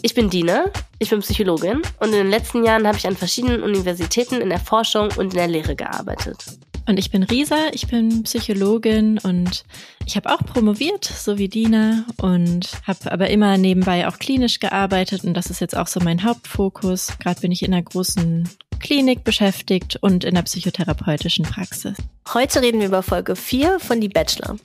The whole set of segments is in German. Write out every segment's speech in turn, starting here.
Ich bin Dina, ich bin Psychologin und in den letzten Jahren habe ich an verschiedenen Universitäten in der Forschung und in der Lehre gearbeitet. Und ich bin Risa, ich bin Psychologin und ich habe auch promoviert, so wie Dina, und habe aber immer nebenbei auch klinisch gearbeitet und das ist jetzt auch so mein Hauptfokus. Gerade bin ich in einer großen Klinik beschäftigt und in der psychotherapeutischen Praxis. Heute reden wir über Folge 4 von Die Bachelor.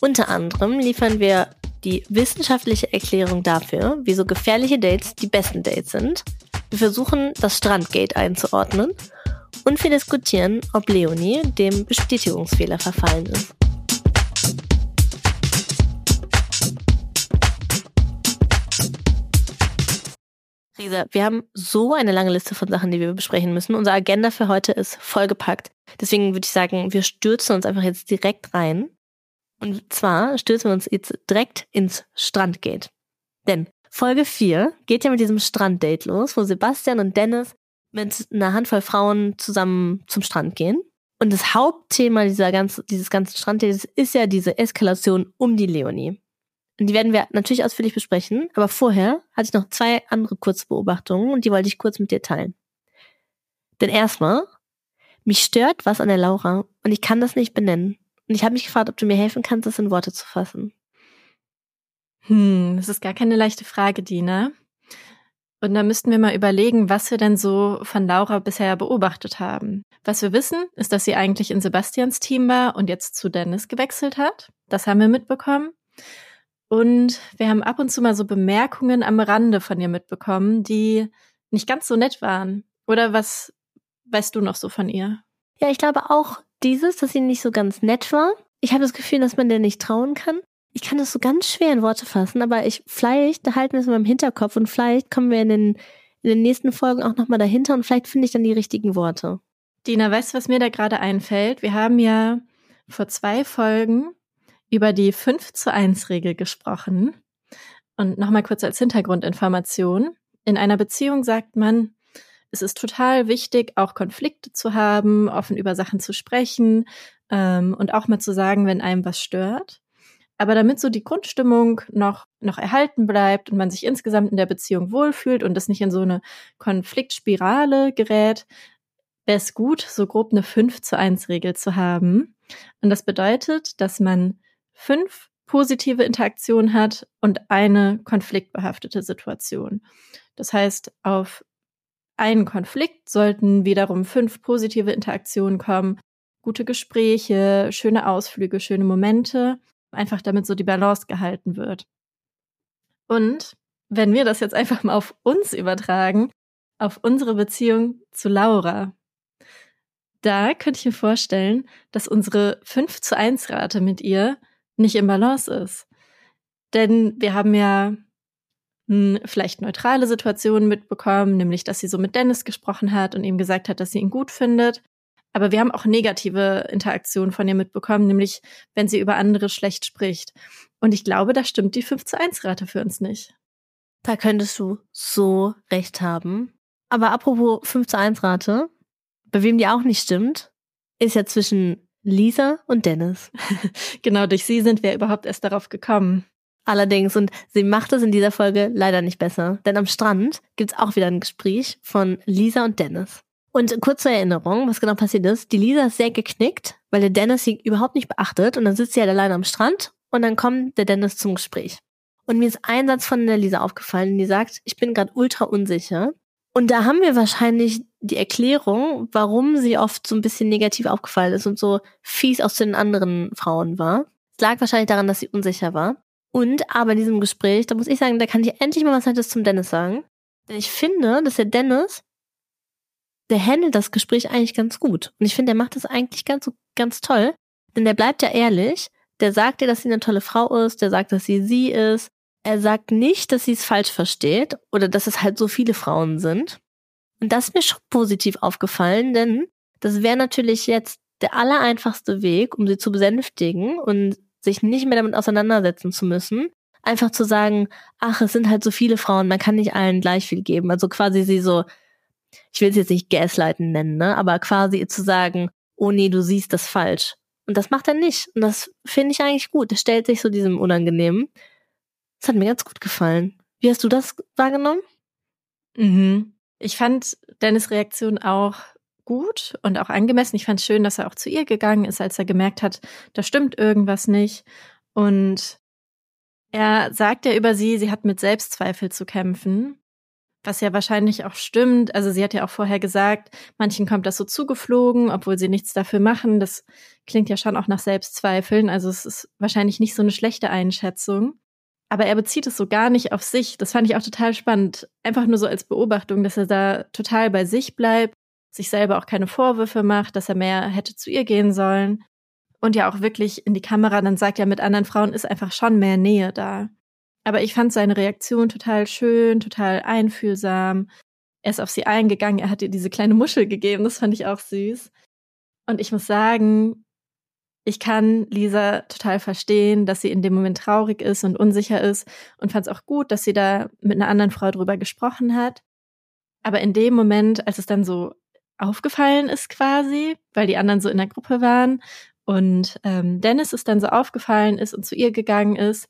Unter anderem liefern wir die wissenschaftliche Erklärung dafür, wieso gefährliche Dates die besten Dates sind. Wir versuchen, das Strandgate einzuordnen und wir diskutieren, ob Leonie dem Bestätigungsfehler verfallen ist. Risa, wir haben so eine lange Liste von Sachen, die wir besprechen müssen. Unsere Agenda für heute ist vollgepackt. Deswegen würde ich sagen, wir stürzen uns einfach jetzt direkt rein. Und zwar stürzen wir uns jetzt direkt ins Strandgate. Denn Folge 4 geht ja mit diesem Stranddate los, wo Sebastian und Dennis mit einer Handvoll Frauen zusammen zum Strand gehen. Und das Hauptthema dieser ganzen, dieses ganzen Stranddates ist ja diese Eskalation um die Leonie. Und die werden wir natürlich ausführlich besprechen, aber vorher hatte ich noch zwei andere Kurzbeobachtungen und die wollte ich kurz mit dir teilen. Denn erstmal, mich stört was an der Laura und ich kann das nicht benennen. Und ich habe mich gefragt, ob du mir helfen kannst, das in Worte zu fassen. Hm, das ist gar keine leichte Frage, Dina. Und da müssten wir mal überlegen, was wir denn so von Laura bisher beobachtet haben. Was wir wissen, ist, dass sie eigentlich in Sebastians Team war und jetzt zu Dennis gewechselt hat. Das haben wir mitbekommen. Und wir haben ab und zu mal so Bemerkungen am Rande von ihr mitbekommen, die nicht ganz so nett waren. Oder was weißt du noch so von ihr? Ja, ich glaube auch dieses, dass sie nicht so ganz nett war. Ich habe das Gefühl, dass man der nicht trauen kann. Ich kann das so ganz schwer in Worte fassen, aber ich vielleicht halten wir es mal im Hinterkopf und vielleicht kommen wir in den, in den nächsten Folgen auch nochmal dahinter und vielleicht finde ich dann die richtigen Worte. Dina, weißt du, was mir da gerade einfällt? Wir haben ja vor zwei Folgen über die 5 zu 1 Regel gesprochen. Und nochmal kurz als Hintergrundinformation. In einer Beziehung sagt man, es ist total wichtig, auch Konflikte zu haben, offen über Sachen zu sprechen ähm, und auch mal zu sagen, wenn einem was stört. Aber damit so die Grundstimmung noch, noch erhalten bleibt und man sich insgesamt in der Beziehung wohlfühlt und es nicht in so eine Konfliktspirale gerät, wäre es gut, so grob eine 5 zu 1 Regel zu haben. Und das bedeutet, dass man fünf positive Interaktionen hat und eine konfliktbehaftete Situation. Das heißt, auf einen Konflikt sollten wiederum fünf positive Interaktionen kommen, gute Gespräche, schöne Ausflüge, schöne Momente, einfach damit so die Balance gehalten wird. Und wenn wir das jetzt einfach mal auf uns übertragen, auf unsere Beziehung zu Laura, da könnte ich mir vorstellen, dass unsere 5 zu 1 Rate mit ihr nicht im Balance ist. Denn wir haben ja vielleicht neutrale Situationen mitbekommen, nämlich dass sie so mit Dennis gesprochen hat und ihm gesagt hat, dass sie ihn gut findet. Aber wir haben auch negative Interaktionen von ihr mitbekommen, nämlich wenn sie über andere schlecht spricht. Und ich glaube, da stimmt die 5 zu 1 Rate für uns nicht. Da könntest du so recht haben. Aber apropos 5 zu 1 Rate, bei wem die auch nicht stimmt, ist ja zwischen Lisa und Dennis. genau, durch sie sind wir überhaupt erst darauf gekommen. Allerdings, und sie macht es in dieser Folge leider nicht besser. Denn am Strand gibt's auch wieder ein Gespräch von Lisa und Dennis. Und kurz zur Erinnerung, was genau passiert ist. Die Lisa ist sehr geknickt, weil der Dennis sie überhaupt nicht beachtet. Und dann sitzt sie halt alleine am Strand und dann kommt der Dennis zum Gespräch. Und mir ist ein Satz von der Lisa aufgefallen, die sagt, ich bin gerade ultra unsicher. Und da haben wir wahrscheinlich die Erklärung, warum sie oft so ein bisschen negativ aufgefallen ist und so fies aus den anderen Frauen war. Es lag wahrscheinlich daran, dass sie unsicher war. Und aber in diesem Gespräch, da muss ich sagen, da kann ich endlich mal was Nettes zum Dennis sagen. Denn ich finde, dass der Dennis, der handelt das Gespräch eigentlich ganz gut. Und ich finde, der macht das eigentlich ganz, ganz toll. Denn der bleibt ja ehrlich. Der sagt dir, dass sie eine tolle Frau ist. Der sagt, dass sie sie ist. Er sagt nicht, dass sie es falsch versteht oder dass es halt so viele Frauen sind. Und das ist mir schon positiv aufgefallen, denn Das wäre natürlich jetzt der allereinfachste Weg, um sie zu besänftigen und sich nicht mehr damit auseinandersetzen zu müssen. Einfach zu sagen, ach, es sind halt so viele Frauen, man kann nicht allen gleich viel geben. Also quasi sie so, ich will es jetzt nicht gaslighten nennen, ne, aber quasi zu sagen, oh nee, du siehst das falsch. Und das macht er nicht. Und das finde ich eigentlich gut. Er stellt sich so diesem Unangenehmen. Das hat mir ganz gut gefallen. Wie hast du das wahrgenommen? Mhm. Ich fand Dennis Reaktion auch gut und auch angemessen. Ich fand es schön, dass er auch zu ihr gegangen ist, als er gemerkt hat, da stimmt irgendwas nicht. Und er sagt ja über sie, sie hat mit Selbstzweifel zu kämpfen, was ja wahrscheinlich auch stimmt. Also sie hat ja auch vorher gesagt, manchen kommt das so zugeflogen, obwohl sie nichts dafür machen. Das klingt ja schon auch nach Selbstzweifeln. Also es ist wahrscheinlich nicht so eine schlechte Einschätzung. Aber er bezieht es so gar nicht auf sich. Das fand ich auch total spannend. Einfach nur so als Beobachtung, dass er da total bei sich bleibt sich selber auch keine Vorwürfe macht, dass er mehr hätte zu ihr gehen sollen. Und ja auch wirklich in die Kamera dann sagt, ja, mit anderen Frauen ist einfach schon mehr Nähe da. Aber ich fand seine Reaktion total schön, total einfühlsam. Er ist auf sie eingegangen, er hat ihr diese kleine Muschel gegeben, das fand ich auch süß. Und ich muss sagen, ich kann Lisa total verstehen, dass sie in dem Moment traurig ist und unsicher ist und fand es auch gut, dass sie da mit einer anderen Frau drüber gesprochen hat. Aber in dem Moment, als es dann so aufgefallen ist quasi, weil die anderen so in der Gruppe waren. Und ähm, Dennis ist dann so aufgefallen ist und zu ihr gegangen ist.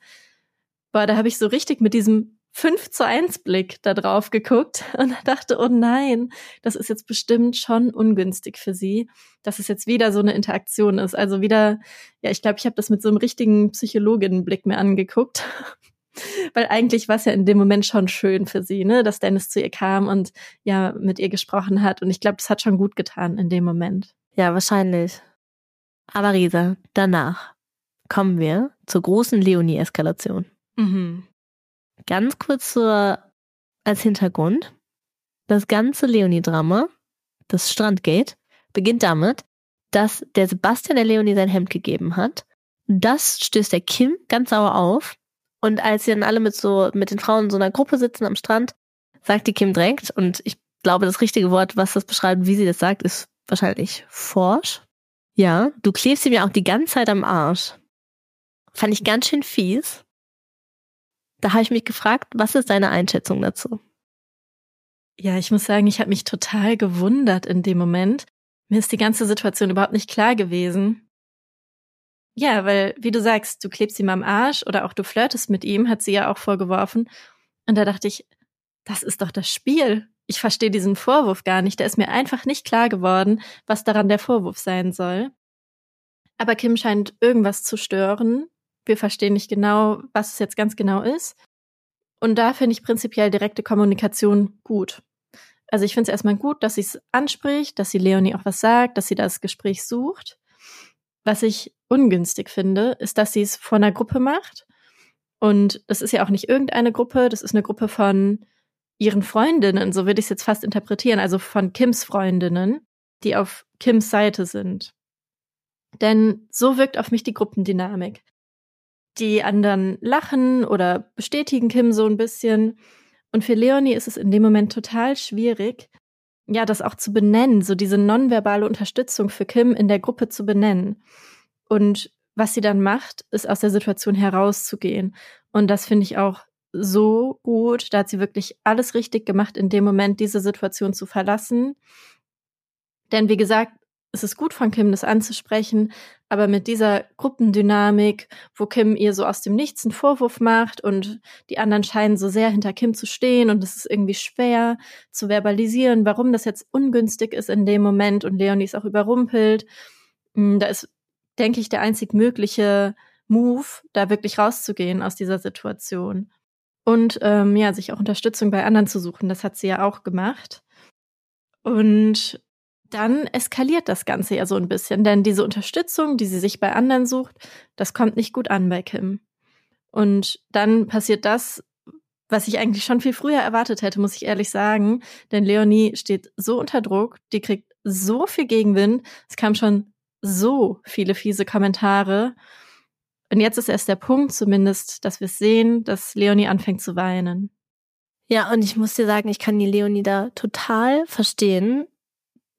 Boah, da habe ich so richtig mit diesem 5 zu 1 Blick da drauf geguckt und dachte, oh nein, das ist jetzt bestimmt schon ungünstig für sie, dass es jetzt wieder so eine Interaktion ist. Also wieder, ja, ich glaube, ich habe das mit so einem richtigen Psychologinnenblick mir angeguckt weil eigentlich war es ja in dem Moment schon schön für sie, ne, dass Dennis zu ihr kam und ja mit ihr gesprochen hat. Und ich glaube, das hat schon gut getan in dem Moment. Ja, wahrscheinlich. Aber Risa, danach kommen wir zur großen Leonie-Eskalation. Mhm. Ganz kurz zur, als Hintergrund. Das ganze Leonie-Drama, das Strandgate, beginnt damit, dass der Sebastian der Leonie sein Hemd gegeben hat. Das stößt der Kim ganz sauer auf und als sie dann alle mit so, mit den Frauen in so einer Gruppe sitzen am Strand, sagt die Kim direkt, und ich glaube, das richtige Wort, was das beschreibt, wie sie das sagt, ist wahrscheinlich forsch. Ja, du klebst ihm ja auch die ganze Zeit am Arsch. Fand ich ganz schön fies. Da habe ich mich gefragt, was ist deine Einschätzung dazu? Ja, ich muss sagen, ich habe mich total gewundert in dem Moment. Mir ist die ganze Situation überhaupt nicht klar gewesen. Ja, weil, wie du sagst, du klebst ihm am Arsch oder auch du flirtest mit ihm, hat sie ja auch vorgeworfen. Und da dachte ich, das ist doch das Spiel. Ich verstehe diesen Vorwurf gar nicht. Da ist mir einfach nicht klar geworden, was daran der Vorwurf sein soll. Aber Kim scheint irgendwas zu stören. Wir verstehen nicht genau, was es jetzt ganz genau ist. Und da finde ich prinzipiell direkte Kommunikation gut. Also ich finde es erstmal gut, dass sie es anspricht, dass sie Leonie auch was sagt, dass sie das Gespräch sucht. Was ich ungünstig finde, ist, dass sie es vor einer Gruppe macht. Und das ist ja auch nicht irgendeine Gruppe, das ist eine Gruppe von ihren Freundinnen, so würde ich es jetzt fast interpretieren, also von Kims Freundinnen, die auf Kims Seite sind. Denn so wirkt auf mich die Gruppendynamik. Die anderen lachen oder bestätigen Kim so ein bisschen. Und für Leonie ist es in dem Moment total schwierig, ja, das auch zu benennen, so diese nonverbale Unterstützung für Kim in der Gruppe zu benennen. Und was sie dann macht, ist aus der Situation herauszugehen. Und das finde ich auch so gut. Da hat sie wirklich alles richtig gemacht, in dem Moment diese Situation zu verlassen. Denn wie gesagt, es ist gut von Kim, das anzusprechen, aber mit dieser Gruppendynamik, wo Kim ihr so aus dem Nichts einen Vorwurf macht und die anderen scheinen so sehr hinter Kim zu stehen und es ist irgendwie schwer zu verbalisieren, warum das jetzt ungünstig ist in dem Moment und Leonie ist auch überrumpelt. Hm, da ist, denke ich, der einzig mögliche Move, da wirklich rauszugehen aus dieser Situation. Und ähm, ja, sich auch Unterstützung bei anderen zu suchen. Das hat sie ja auch gemacht. Und dann eskaliert das Ganze ja so ein bisschen, denn diese Unterstützung, die sie sich bei anderen sucht, das kommt nicht gut an bei Kim. Und dann passiert das, was ich eigentlich schon viel früher erwartet hätte, muss ich ehrlich sagen, denn Leonie steht so unter Druck, die kriegt so viel Gegenwind, es kam schon so viele fiese Kommentare. Und jetzt ist erst der Punkt zumindest, dass wir sehen, dass Leonie anfängt zu weinen. Ja, und ich muss dir sagen, ich kann die Leonie da total verstehen,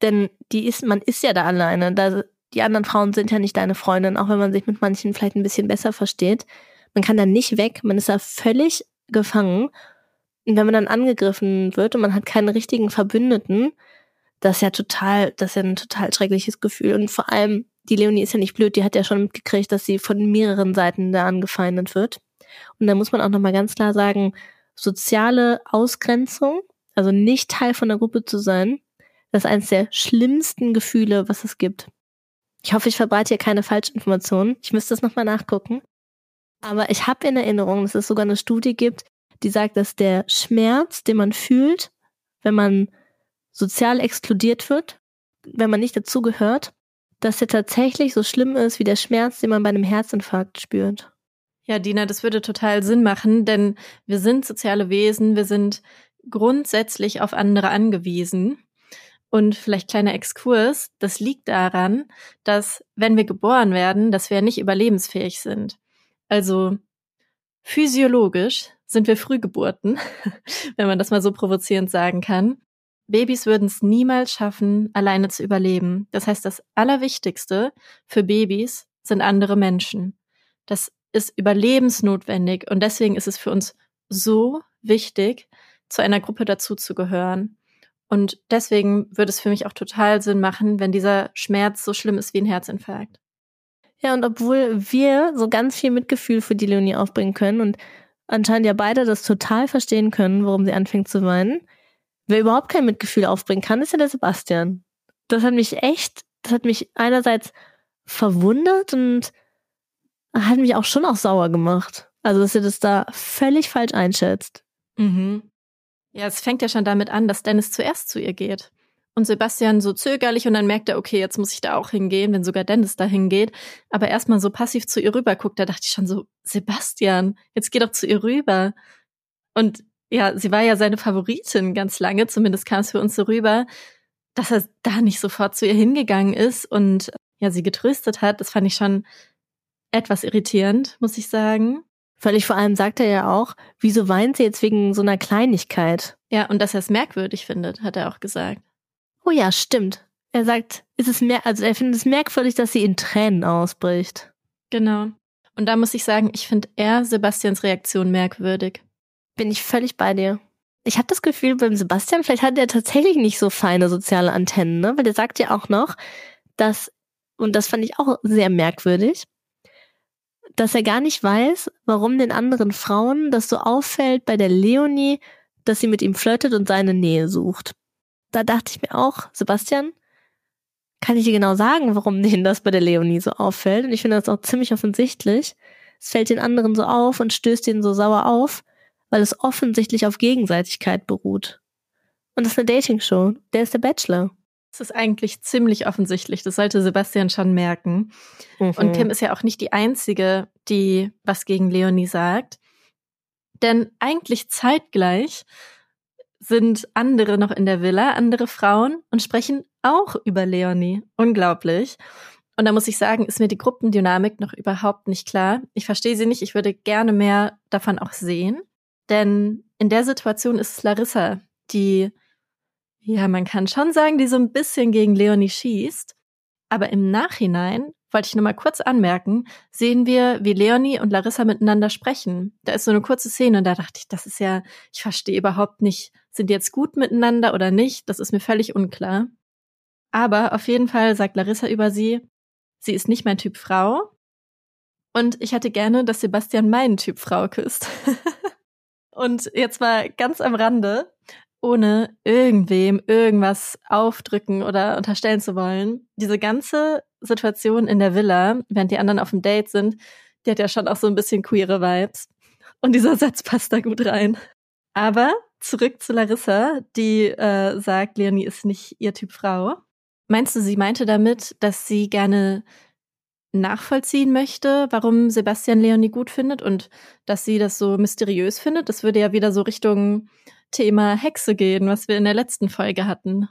Denn die ist, man ist ja da alleine. Da, die anderen Frauen sind ja nicht deine Freundin, auch wenn man sich mit manchen vielleicht ein bisschen besser versteht. Man kann da nicht weg, man ist da völlig gefangen. Und wenn man dann angegriffen wird und man hat keinen richtigen Verbündeten, das ist ja total, das ist ja ein total schreckliches Gefühl. Und vor allem, die Leonie ist ja nicht blöd, die hat ja schon mitgekriegt, dass sie von mehreren Seiten da angefeindet wird. Und da muss man auch nochmal ganz klar sagen, soziale Ausgrenzung, also nicht Teil von der Gruppe zu sein, das ist eines der schlimmsten Gefühle, was es gibt. Ich hoffe, ich verbreite hier keine Falschinformationen. Ich müsste das nochmal nachgucken. Aber ich habe in Erinnerung, dass es sogar eine Studie gibt, die sagt, dass der Schmerz, den man fühlt, wenn man sozial exkludiert wird, wenn man nicht dazugehört, dass der tatsächlich so schlimm ist wie der Schmerz, den man bei einem Herzinfarkt spürt. Ja, Dina, das würde total Sinn machen, denn wir sind soziale Wesen, wir sind grundsätzlich auf andere angewiesen. Und vielleicht kleiner Exkurs, das liegt daran, dass wenn wir geboren werden, dass wir nicht überlebensfähig sind. Also physiologisch sind wir Frühgeburten, wenn man das mal so provozierend sagen kann. Babys würden es niemals schaffen, alleine zu überleben. Das heißt, das Allerwichtigste für Babys sind andere Menschen. Das ist überlebensnotwendig und deswegen ist es für uns so wichtig, zu einer Gruppe dazuzugehören. Und deswegen würde es für mich auch total Sinn machen, wenn dieser Schmerz so schlimm ist wie ein Herzinfarkt. Ja, und obwohl wir so ganz viel Mitgefühl für die Leonie aufbringen können und anscheinend ja beide das total verstehen können, warum sie anfängt zu weinen, wer überhaupt kein Mitgefühl aufbringen kann, ist ja der Sebastian. Das hat mich echt, das hat mich einerseits verwundert und hat mich auch schon auch sauer gemacht. Also, dass er das da völlig falsch einschätzt. Mhm. Ja, es fängt ja schon damit an, dass Dennis zuerst zu ihr geht. Und Sebastian so zögerlich und dann merkt er, okay, jetzt muss ich da auch hingehen, wenn sogar Dennis da hingeht. Aber erstmal so passiv zu ihr rüber guckt, da dachte ich schon so, Sebastian, jetzt geh doch zu ihr rüber. Und ja, sie war ja seine Favoritin ganz lange, zumindest kam es für uns so rüber, dass er da nicht sofort zu ihr hingegangen ist und ja, sie getröstet hat. Das fand ich schon etwas irritierend, muss ich sagen. Völlig vor allem sagt er ja auch, wieso weint sie jetzt wegen so einer Kleinigkeit? Ja, und dass er es merkwürdig findet, hat er auch gesagt. Oh ja, stimmt. Er sagt, ist es mehr, also er findet es merkwürdig, dass sie in Tränen ausbricht. Genau. Und da muss ich sagen, ich finde eher Sebastians Reaktion merkwürdig. Bin ich völlig bei dir. Ich habe das Gefühl, beim Sebastian, vielleicht hat er tatsächlich nicht so feine soziale Antennen, ne? Weil der sagt ja auch noch, dass, und das fand ich auch sehr merkwürdig, dass er gar nicht weiß, warum den anderen Frauen das so auffällt bei der Leonie, dass sie mit ihm flirtet und seine Nähe sucht. Da dachte ich mir auch, Sebastian, kann ich dir genau sagen, warum denen das bei der Leonie so auffällt. Und ich finde das auch ziemlich offensichtlich. Es fällt den anderen so auf und stößt ihnen so sauer auf, weil es offensichtlich auf Gegenseitigkeit beruht. Und das ist eine Dating-Show. Der ist der Bachelor. Das ist eigentlich ziemlich offensichtlich. Das sollte Sebastian schon merken. Mhm. Und Kim ist ja auch nicht die Einzige, die was gegen Leonie sagt. Denn eigentlich zeitgleich sind andere noch in der Villa, andere Frauen und sprechen auch über Leonie. Unglaublich. Und da muss ich sagen, ist mir die Gruppendynamik noch überhaupt nicht klar. Ich verstehe sie nicht. Ich würde gerne mehr davon auch sehen. Denn in der Situation ist es Larissa, die ja, man kann schon sagen, die so ein bisschen gegen Leonie schießt. Aber im Nachhinein, wollte ich nur mal kurz anmerken, sehen wir, wie Leonie und Larissa miteinander sprechen. Da ist so eine kurze Szene und da dachte ich, das ist ja, ich verstehe überhaupt nicht, sind die jetzt gut miteinander oder nicht? Das ist mir völlig unklar. Aber auf jeden Fall sagt Larissa über sie, sie ist nicht mein Typ Frau. Und ich hätte gerne, dass Sebastian meinen Typ Frau küsst. und jetzt mal ganz am Rande ohne irgendwem irgendwas aufdrücken oder unterstellen zu wollen. Diese ganze Situation in der Villa, während die anderen auf dem Date sind, die hat ja schon auch so ein bisschen queere Vibes. Und dieser Satz passt da gut rein. Aber zurück zu Larissa, die äh, sagt, Leonie ist nicht ihr Typ Frau. Meinst du, sie meinte damit, dass sie gerne nachvollziehen möchte, warum Sebastian Leonie gut findet und dass sie das so mysteriös findet? Das würde ja wieder so Richtung Thema Hexe gehen, was wir in der letzten Folge hatten.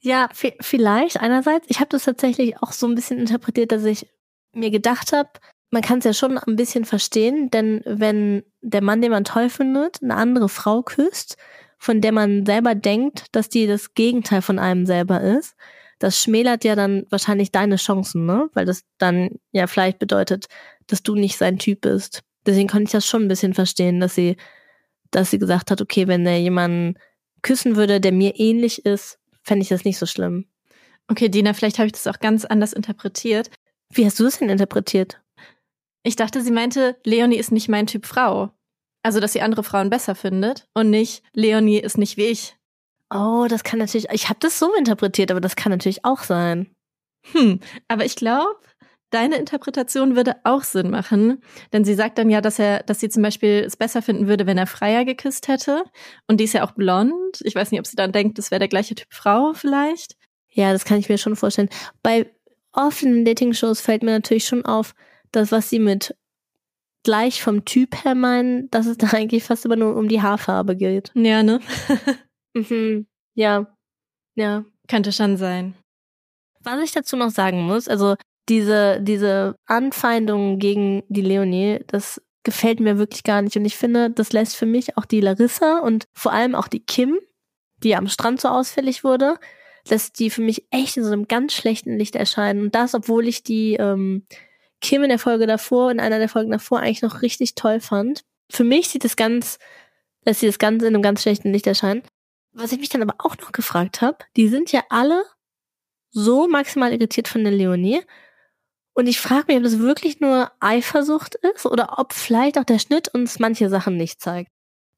Ja, vielleicht einerseits. Ich habe das tatsächlich auch so ein bisschen interpretiert, dass ich mir gedacht habe, man kann es ja schon ein bisschen verstehen, denn wenn der Mann, den man toll findet, eine andere Frau küsst, von der man selber denkt, dass die das Gegenteil von einem selber ist, das schmälert ja dann wahrscheinlich deine Chancen, ne? Weil das dann ja vielleicht bedeutet, dass du nicht sein Typ bist. Deswegen konnte ich das schon ein bisschen verstehen, dass sie, dass sie gesagt hat, okay, wenn er jemanden küssen würde, der mir ähnlich ist, fände ich das nicht so schlimm. Okay, Dina, vielleicht habe ich das auch ganz anders interpretiert. Wie hast du es denn interpretiert? Ich dachte, sie meinte, Leonie ist nicht mein Typ Frau. Also, dass sie andere Frauen besser findet und nicht, Leonie ist nicht wie ich. Oh, das kann natürlich, ich habe das so interpretiert, aber das kann natürlich auch sein. Hm, aber ich glaube, deine Interpretation würde auch Sinn machen, denn sie sagt dann ja, dass er, dass sie zum Beispiel es besser finden würde, wenn er Freier geküsst hätte. Und die ist ja auch blond. Ich weiß nicht, ob sie dann denkt, das wäre der gleiche Typ Frau vielleicht. Ja, das kann ich mir schon vorstellen. Bei offenen Dating-Shows fällt mir natürlich schon auf, dass was sie mit gleich vom Typ her meinen, dass es da eigentlich fast immer nur um die Haarfarbe geht. Ja, ne? mhm. Ja. Ja. Könnte schon sein. Was ich dazu noch sagen muss, also diese, diese Anfeindungen gegen die Leonie, das gefällt mir wirklich gar nicht. Und ich finde, das lässt für mich auch die Larissa und vor allem auch die Kim, die am Strand so ausfällig wurde, lässt die für mich echt in so einem ganz schlechten Licht erscheinen. Und das, obwohl ich die ähm, Kim in der Folge davor, in einer der Folgen davor eigentlich noch richtig toll fand. Für mich sieht es ganz, lässt sie das Ganze in einem ganz schlechten Licht erscheinen. Was ich mich dann aber auch noch gefragt habe, die sind ja alle so maximal irritiert von der Leonie. Und ich frage mich, ob das wirklich nur Eifersucht ist oder ob vielleicht auch der Schnitt uns manche Sachen nicht zeigt.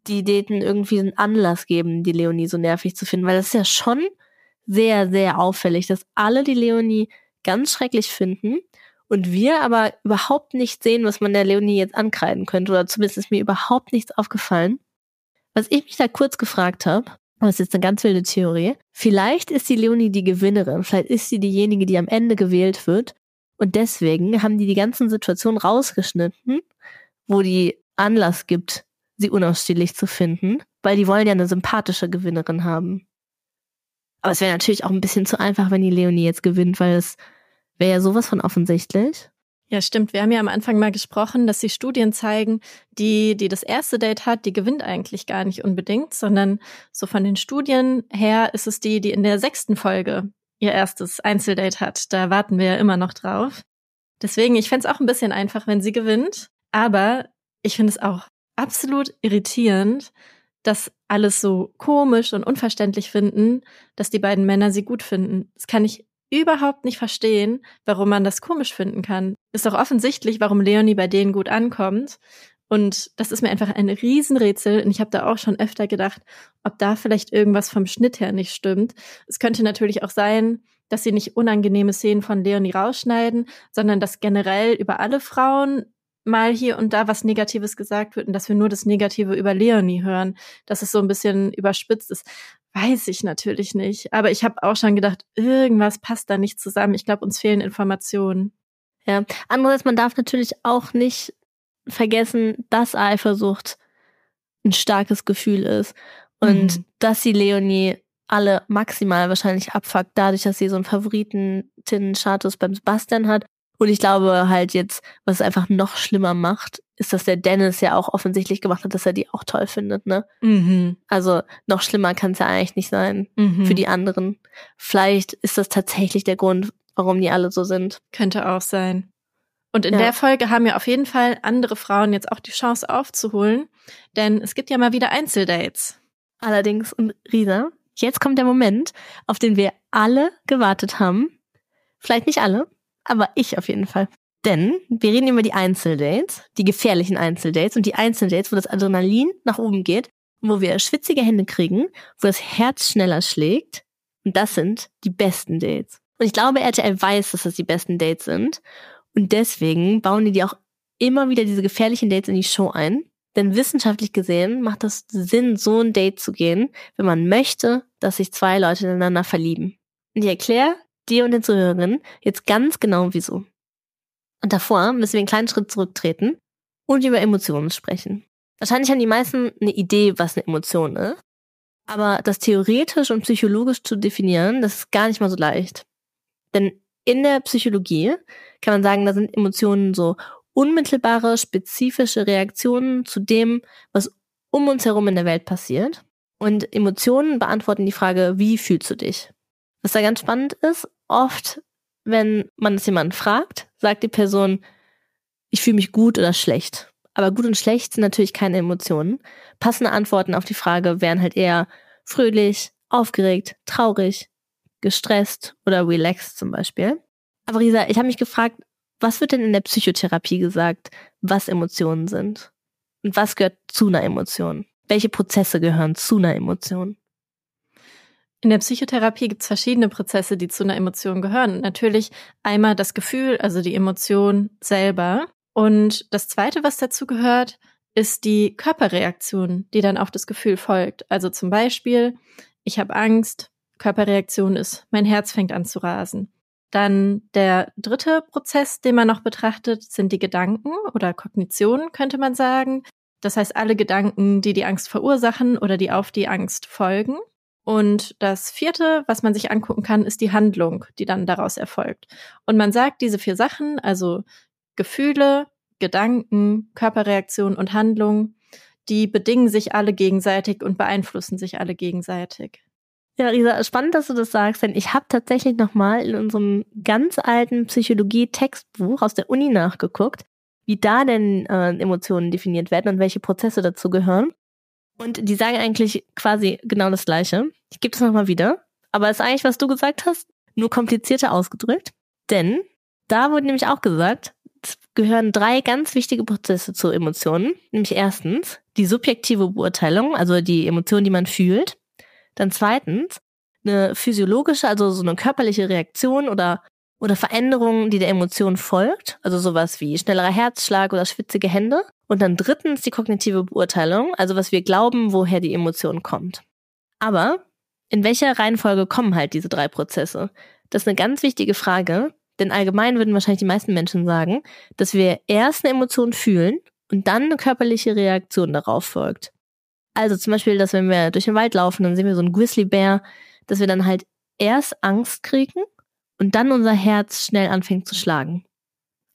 Die Daten irgendwie einen Anlass geben, die Leonie so nervig zu finden, weil das ist ja schon sehr, sehr auffällig, dass alle die Leonie ganz schrecklich finden und wir aber überhaupt nicht sehen, was man der Leonie jetzt ankreiden könnte oder zumindest ist mir überhaupt nichts aufgefallen. Was ich mich da kurz gefragt habe, das ist jetzt eine ganz wilde Theorie, vielleicht ist die Leonie die Gewinnerin, vielleicht ist sie diejenige, die am Ende gewählt wird und deswegen haben die die ganzen Situationen rausgeschnitten, wo die Anlass gibt, sie unausstehlich zu finden, weil die wollen ja eine sympathische Gewinnerin haben. Aber es wäre natürlich auch ein bisschen zu einfach, wenn die Leonie jetzt gewinnt, weil es wäre ja sowas von offensichtlich. Ja, stimmt. Wir haben ja am Anfang mal gesprochen, dass die Studien zeigen, die, die das erste Date hat, die gewinnt eigentlich gar nicht unbedingt, sondern so von den Studien her ist es die, die in der sechsten Folge ihr erstes Einzeldate hat. Da warten wir ja immer noch drauf. Deswegen, ich fände es auch ein bisschen einfach, wenn sie gewinnt. Aber ich finde es auch absolut irritierend, dass alles so komisch und unverständlich finden, dass die beiden Männer sie gut finden. Das kann ich überhaupt nicht verstehen, warum man das komisch finden kann. Ist doch offensichtlich, warum Leonie bei denen gut ankommt. Und das ist mir einfach ein Riesenrätsel. Und ich habe da auch schon öfter gedacht, ob da vielleicht irgendwas vom Schnitt her nicht stimmt. Es könnte natürlich auch sein, dass sie nicht unangenehme Szenen von Leonie rausschneiden, sondern dass generell über alle Frauen mal hier und da was Negatives gesagt wird und dass wir nur das Negative über Leonie hören, dass es so ein bisschen überspitzt ist. Weiß ich natürlich nicht. Aber ich habe auch schon gedacht, irgendwas passt da nicht zusammen. Ich glaube, uns fehlen Informationen. Ja, andererseits, man darf natürlich auch nicht vergessen, dass Eifersucht ein starkes Gefühl ist und mhm. dass die Leonie alle maximal wahrscheinlich abfuckt, dadurch, dass sie so einen Favoriten-Status beim Sebastian hat und ich glaube halt jetzt, was es einfach noch schlimmer macht, ist, dass der Dennis ja auch offensichtlich gemacht hat, dass er die auch toll findet, ne? Mhm. Also noch schlimmer kann es ja eigentlich nicht sein mhm. für die anderen. Vielleicht ist das tatsächlich der Grund, warum die alle so sind. Könnte auch sein. Und in ja. der Folge haben ja auf jeden Fall andere Frauen jetzt auch die Chance aufzuholen, denn es gibt ja mal wieder Einzeldates. Allerdings, und Risa, jetzt kommt der Moment, auf den wir alle gewartet haben. Vielleicht nicht alle, aber ich auf jeden Fall. Denn wir reden über die Einzeldates, die gefährlichen Einzeldates und die Einzeldates, wo das Adrenalin nach oben geht und wo wir schwitzige Hände kriegen, wo das Herz schneller schlägt. Und das sind die besten Dates. Und ich glaube, RTL weiß, dass das die besten Dates sind. Und deswegen bauen die die auch immer wieder diese gefährlichen Dates in die Show ein. Denn wissenschaftlich gesehen macht das Sinn, so ein Date zu gehen, wenn man möchte, dass sich zwei Leute ineinander verlieben. Und ich erkläre dir und den Zuhörerinnen jetzt ganz genau wieso. Und davor müssen wir einen kleinen Schritt zurücktreten und über Emotionen sprechen. Wahrscheinlich haben die meisten eine Idee, was eine Emotion ist. Aber das theoretisch und psychologisch zu definieren, das ist gar nicht mal so leicht. Denn in der Psychologie kann man sagen, da sind Emotionen so unmittelbare, spezifische Reaktionen zu dem, was um uns herum in der Welt passiert. Und Emotionen beantworten die Frage, wie fühlst du dich? Was da ganz spannend ist, oft, wenn man es jemanden fragt, sagt die Person, ich fühle mich gut oder schlecht. Aber gut und schlecht sind natürlich keine Emotionen. Passende Antworten auf die Frage wären halt eher fröhlich, aufgeregt, traurig, gestresst oder relaxed zum Beispiel. Aber Risa, ich habe mich gefragt, was wird denn in der Psychotherapie gesagt, was Emotionen sind? Und was gehört zu einer Emotion? Welche Prozesse gehören zu einer Emotion? In der Psychotherapie gibt es verschiedene Prozesse, die zu einer Emotion gehören. Natürlich einmal das Gefühl, also die Emotion selber. Und das Zweite, was dazu gehört, ist die Körperreaktion, die dann auf das Gefühl folgt. Also zum Beispiel, ich habe Angst, Körperreaktion ist, mein Herz fängt an zu rasen. Dann der dritte Prozess, den man noch betrachtet, sind die Gedanken oder Kognitionen, könnte man sagen. Das heißt, alle Gedanken, die die Angst verursachen oder die auf die Angst folgen. Und das vierte, was man sich angucken kann, ist die Handlung, die dann daraus erfolgt. Und man sagt diese vier Sachen, also Gefühle, Gedanken, Körperreaktion und Handlung, die bedingen sich alle gegenseitig und beeinflussen sich alle gegenseitig. Ja, Risa, spannend, dass du das sagst, denn ich habe tatsächlich nochmal in unserem ganz alten Psychologie-Textbuch aus der Uni nachgeguckt, wie da denn äh, Emotionen definiert werden und welche Prozesse dazu gehören. Und die sagen eigentlich quasi genau das Gleiche. Ich gebe es nochmal wieder. Aber es ist eigentlich, was du gesagt hast, nur komplizierter ausgedrückt. Denn da wurde nämlich auch gesagt, es gehören drei ganz wichtige Prozesse zu Emotionen. Nämlich erstens die subjektive Beurteilung, also die Emotion, die man fühlt. Dann zweitens eine physiologische, also so eine körperliche Reaktion oder, oder Veränderung, die der Emotion folgt. Also sowas wie schnellerer Herzschlag oder schwitzige Hände. Und dann drittens die kognitive Beurteilung, also was wir glauben, woher die Emotion kommt. Aber in welcher Reihenfolge kommen halt diese drei Prozesse? Das ist eine ganz wichtige Frage, denn allgemein würden wahrscheinlich die meisten Menschen sagen, dass wir erst eine Emotion fühlen und dann eine körperliche Reaktion darauf folgt. Also zum Beispiel, dass wenn wir durch den Wald laufen, dann sehen wir so einen Grizzlybär, dass wir dann halt erst Angst kriegen und dann unser Herz schnell anfängt zu schlagen.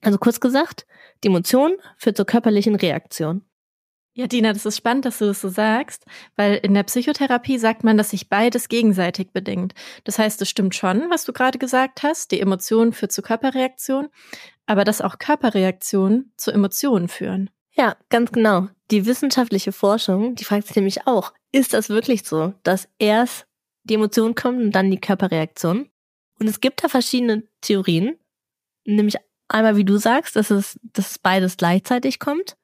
Also kurz gesagt, die Emotion führt zur körperlichen Reaktion. Ja, Dina, das ist spannend, dass du das so sagst, weil in der Psychotherapie sagt man, dass sich beides gegenseitig bedingt. Das heißt, es stimmt schon, was du gerade gesagt hast, die Emotion führt zu Körperreaktion, aber dass auch Körperreaktionen zu Emotionen führen. Ja, ganz genau. Die wissenschaftliche Forschung, die fragt sich nämlich auch, ist das wirklich so, dass erst die Emotion kommt und dann die Körperreaktion? Und es gibt da verschiedene Theorien, nämlich einmal, wie du sagst, dass es, dass beides gleichzeitig kommt.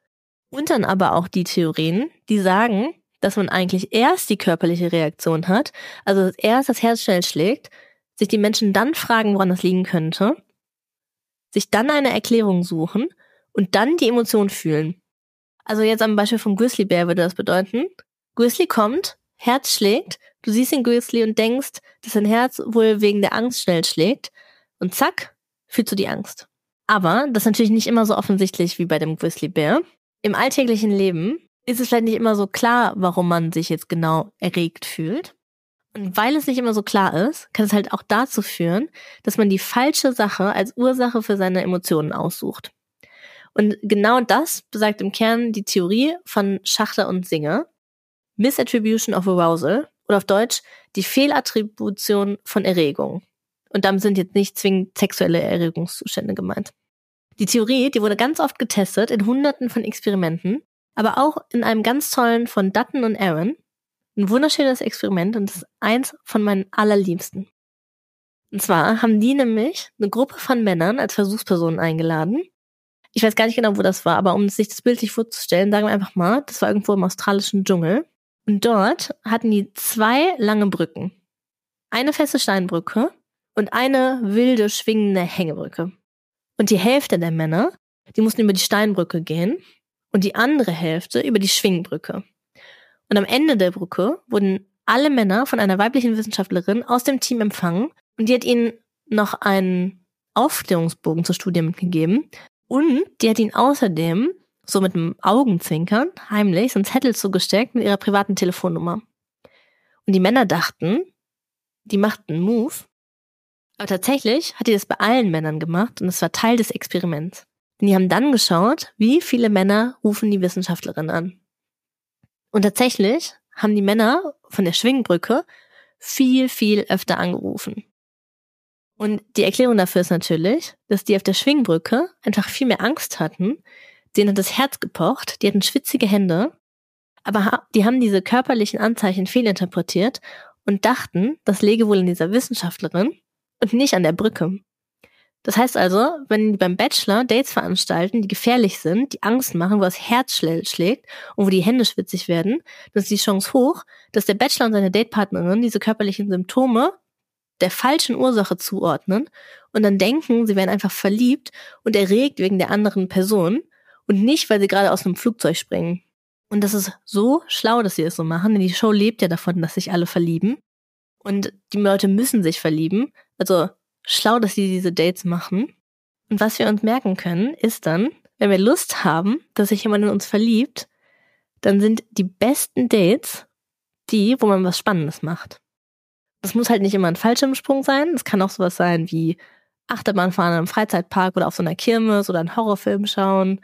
Und dann aber auch die Theorien, die sagen, dass man eigentlich erst die körperliche Reaktion hat, also erst das Herz schnell schlägt, sich die Menschen dann fragen, woran das liegen könnte, sich dann eine Erklärung suchen und dann die Emotion fühlen. Also jetzt am Beispiel vom Grizzlybär würde das bedeuten, Grizzly kommt, Herz schlägt, du siehst den Grizzly und denkst, dass sein Herz wohl wegen der Angst schnell schlägt und zack, fühlst du die Angst. Aber das ist natürlich nicht immer so offensichtlich wie bei dem Grizzlybär im alltäglichen Leben ist es vielleicht nicht immer so klar, warum man sich jetzt genau erregt fühlt. Und weil es nicht immer so klar ist, kann es halt auch dazu führen, dass man die falsche Sache als Ursache für seine Emotionen aussucht. Und genau das besagt im Kern die Theorie von Schachter und Singer, Misattribution of Arousal oder auf Deutsch die Fehlattribution von Erregung. Und damit sind jetzt nicht zwingend sexuelle Erregungszustände gemeint. Die Theorie, die wurde ganz oft getestet in hunderten von Experimenten, aber auch in einem ganz tollen von Dutton und Aaron. Ein wunderschönes Experiment und das ist eins von meinen allerliebsten. Und zwar haben die nämlich eine Gruppe von Männern als Versuchspersonen eingeladen. Ich weiß gar nicht genau, wo das war, aber um sich das bildlich vorzustellen, sagen wir einfach mal, das war irgendwo im australischen Dschungel. Und dort hatten die zwei lange Brücken. Eine feste Steinbrücke und eine wilde, schwingende Hängebrücke. Und die Hälfte der Männer, die mussten über die Steinbrücke gehen und die andere Hälfte über die Schwingbrücke. Und am Ende der Brücke wurden alle Männer von einer weiblichen Wissenschaftlerin aus dem Team empfangen und die hat ihnen noch einen Aufklärungsbogen zur Studie mitgegeben und die hat ihnen außerdem so mit einem Augenzwinkern heimlich so einen Zettel zugesteckt mit ihrer privaten Telefonnummer. Und die Männer dachten, die machten einen Move aber tatsächlich hat die das bei allen Männern gemacht und es war Teil des Experiments. Denn die haben dann geschaut, wie viele Männer rufen die Wissenschaftlerin an. Und tatsächlich haben die Männer von der Schwingbrücke viel, viel öfter angerufen. Und die Erklärung dafür ist natürlich, dass die auf der Schwingbrücke einfach viel mehr Angst hatten. Denen hat das Herz gepocht, die hatten schwitzige Hände, aber die haben diese körperlichen Anzeichen fehlinterpretiert und dachten, das läge wohl in dieser Wissenschaftlerin und nicht an der Brücke. Das heißt also, wenn die beim Bachelor Dates veranstalten, die gefährlich sind, die Angst machen, wo das Herz schlägt und wo die Hände schwitzig werden, dann ist die Chance hoch, dass der Bachelor und seine Datepartnerin diese körperlichen Symptome der falschen Ursache zuordnen und dann denken, sie wären einfach verliebt und erregt wegen der anderen Person und nicht, weil sie gerade aus einem Flugzeug springen. Und das ist so schlau, dass sie es so machen, denn die Show lebt ja davon, dass sich alle verlieben. Und die Leute müssen sich verlieben. Also schlau, dass sie diese Dates machen. Und was wir uns merken können, ist dann, wenn wir Lust haben, dass sich jemand in uns verliebt, dann sind die besten Dates die, wo man was Spannendes macht. Das muss halt nicht immer ein Fallschirmsprung sein. Es kann auch sowas sein wie Achterbahn fahren im Freizeitpark oder auf so einer Kirmes oder einen Horrorfilm schauen.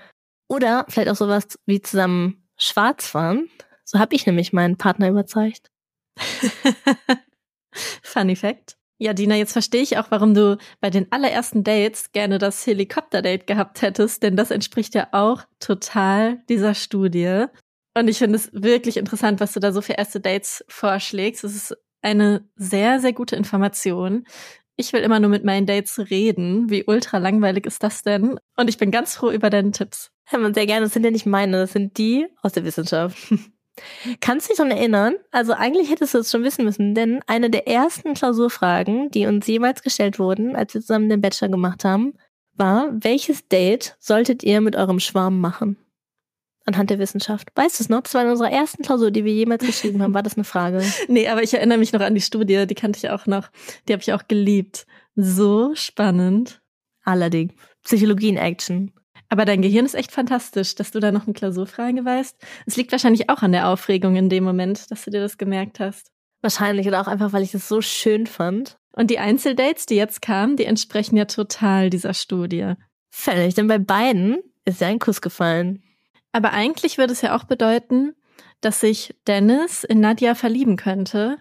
Oder vielleicht auch sowas wie zusammen schwarz fahren. So habe ich nämlich meinen Partner überzeugt. Funny Fact. Ja, Dina, jetzt verstehe ich auch, warum du bei den allerersten Dates gerne das Helikopter-Date gehabt hättest, denn das entspricht ja auch total dieser Studie. Und ich finde es wirklich interessant, was du da so für erste Dates vorschlägst. Es ist eine sehr, sehr gute Information. Ich will immer nur mit meinen Dates reden. Wie ultra langweilig ist das denn? Und ich bin ganz froh über deine Tipps. Ja, man sehr gerne. Das sind ja nicht meine, das sind die aus der Wissenschaft. Kannst du dich daran erinnern? Also eigentlich hättest du es schon wissen müssen, denn eine der ersten Klausurfragen, die uns jemals gestellt wurden, als wir zusammen den Bachelor gemacht haben, war, welches Date solltet ihr mit eurem Schwarm machen? Anhand der Wissenschaft. Weißt du es noch? Das war in unserer ersten Klausur, die wir jemals geschrieben haben. War das eine Frage? nee, aber ich erinnere mich noch an die Studie, die kannte ich auch noch. Die habe ich auch geliebt. So spannend. Allerdings. Psychologie in Action. Aber dein Gehirn ist echt fantastisch, dass du da noch eine Klausurfrage weißt. Es liegt wahrscheinlich auch an der Aufregung in dem Moment, dass du dir das gemerkt hast. Wahrscheinlich oder auch einfach, weil ich es so schön fand. Und die Einzeldates, die jetzt kamen, die entsprechen ja total dieser Studie. Völlig, denn bei beiden ist ja ein Kuss gefallen. Aber eigentlich würde es ja auch bedeuten, dass sich Dennis in Nadja verlieben könnte.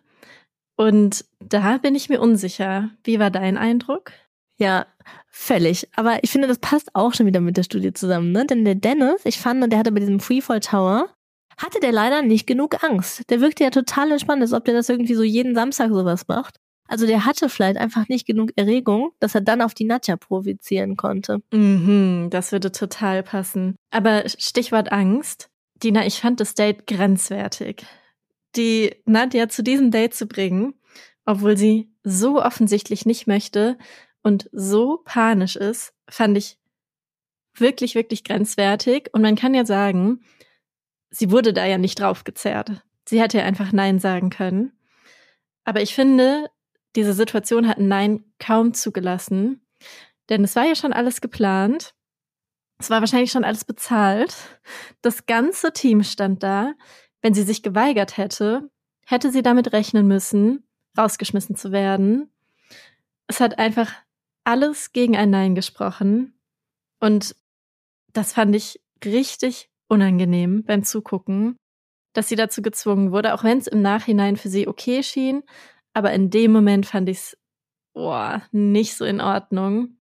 Und da bin ich mir unsicher. Wie war dein Eindruck? Ja, völlig. Aber ich finde, das passt auch schon wieder mit der Studie zusammen, ne? Denn der Dennis, ich fand, der hatte bei diesem Freefall Tower, hatte der leider nicht genug Angst. Der wirkte ja total entspannt, als ob der das irgendwie so jeden Samstag sowas macht. Also der hatte vielleicht einfach nicht genug Erregung, dass er dann auf die Nadja provozieren konnte. Mhm, das würde total passen. Aber Stichwort Angst. Dina, ich fand das Date grenzwertig. Die Nadja zu diesem Date zu bringen, obwohl sie so offensichtlich nicht möchte, und so panisch ist, fand ich wirklich, wirklich grenzwertig. Und man kann ja sagen, sie wurde da ja nicht draufgezerrt. Sie hätte ja einfach Nein sagen können. Aber ich finde, diese Situation hat Nein kaum zugelassen. Denn es war ja schon alles geplant. Es war wahrscheinlich schon alles bezahlt. Das ganze Team stand da. Wenn sie sich geweigert hätte, hätte sie damit rechnen müssen, rausgeschmissen zu werden. Es hat einfach alles gegen ein Nein gesprochen. Und das fand ich richtig unangenehm beim Zugucken, dass sie dazu gezwungen wurde, auch wenn es im Nachhinein für sie okay schien. Aber in dem Moment fand ich es boah, nicht so in Ordnung.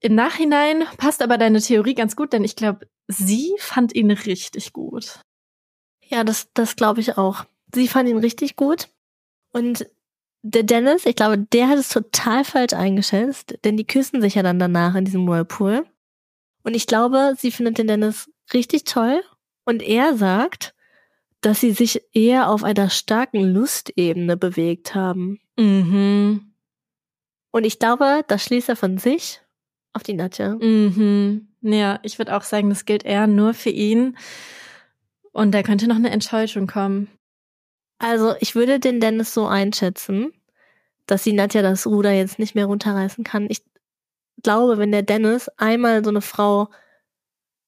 Im Nachhinein passt aber deine Theorie ganz gut, denn ich glaube, sie fand ihn richtig gut. Ja, das, das glaube ich auch. Sie fand ihn richtig gut. Und der Dennis, ich glaube, der hat es total falsch eingeschätzt, denn die küssen sich ja dann danach in diesem Whirlpool. Und ich glaube, sie findet den Dennis richtig toll und er sagt, dass sie sich eher auf einer starken Lustebene bewegt haben. Mhm. Und ich glaube, das schließt er von sich auf die Nadja. Mhm. Ja, ich würde auch sagen, das gilt eher nur für ihn. Und da könnte noch eine Enttäuschung kommen. Also ich würde den Dennis so einschätzen, dass die Nadja das Ruder jetzt nicht mehr runterreißen kann. Ich glaube, wenn der Dennis einmal so eine Frau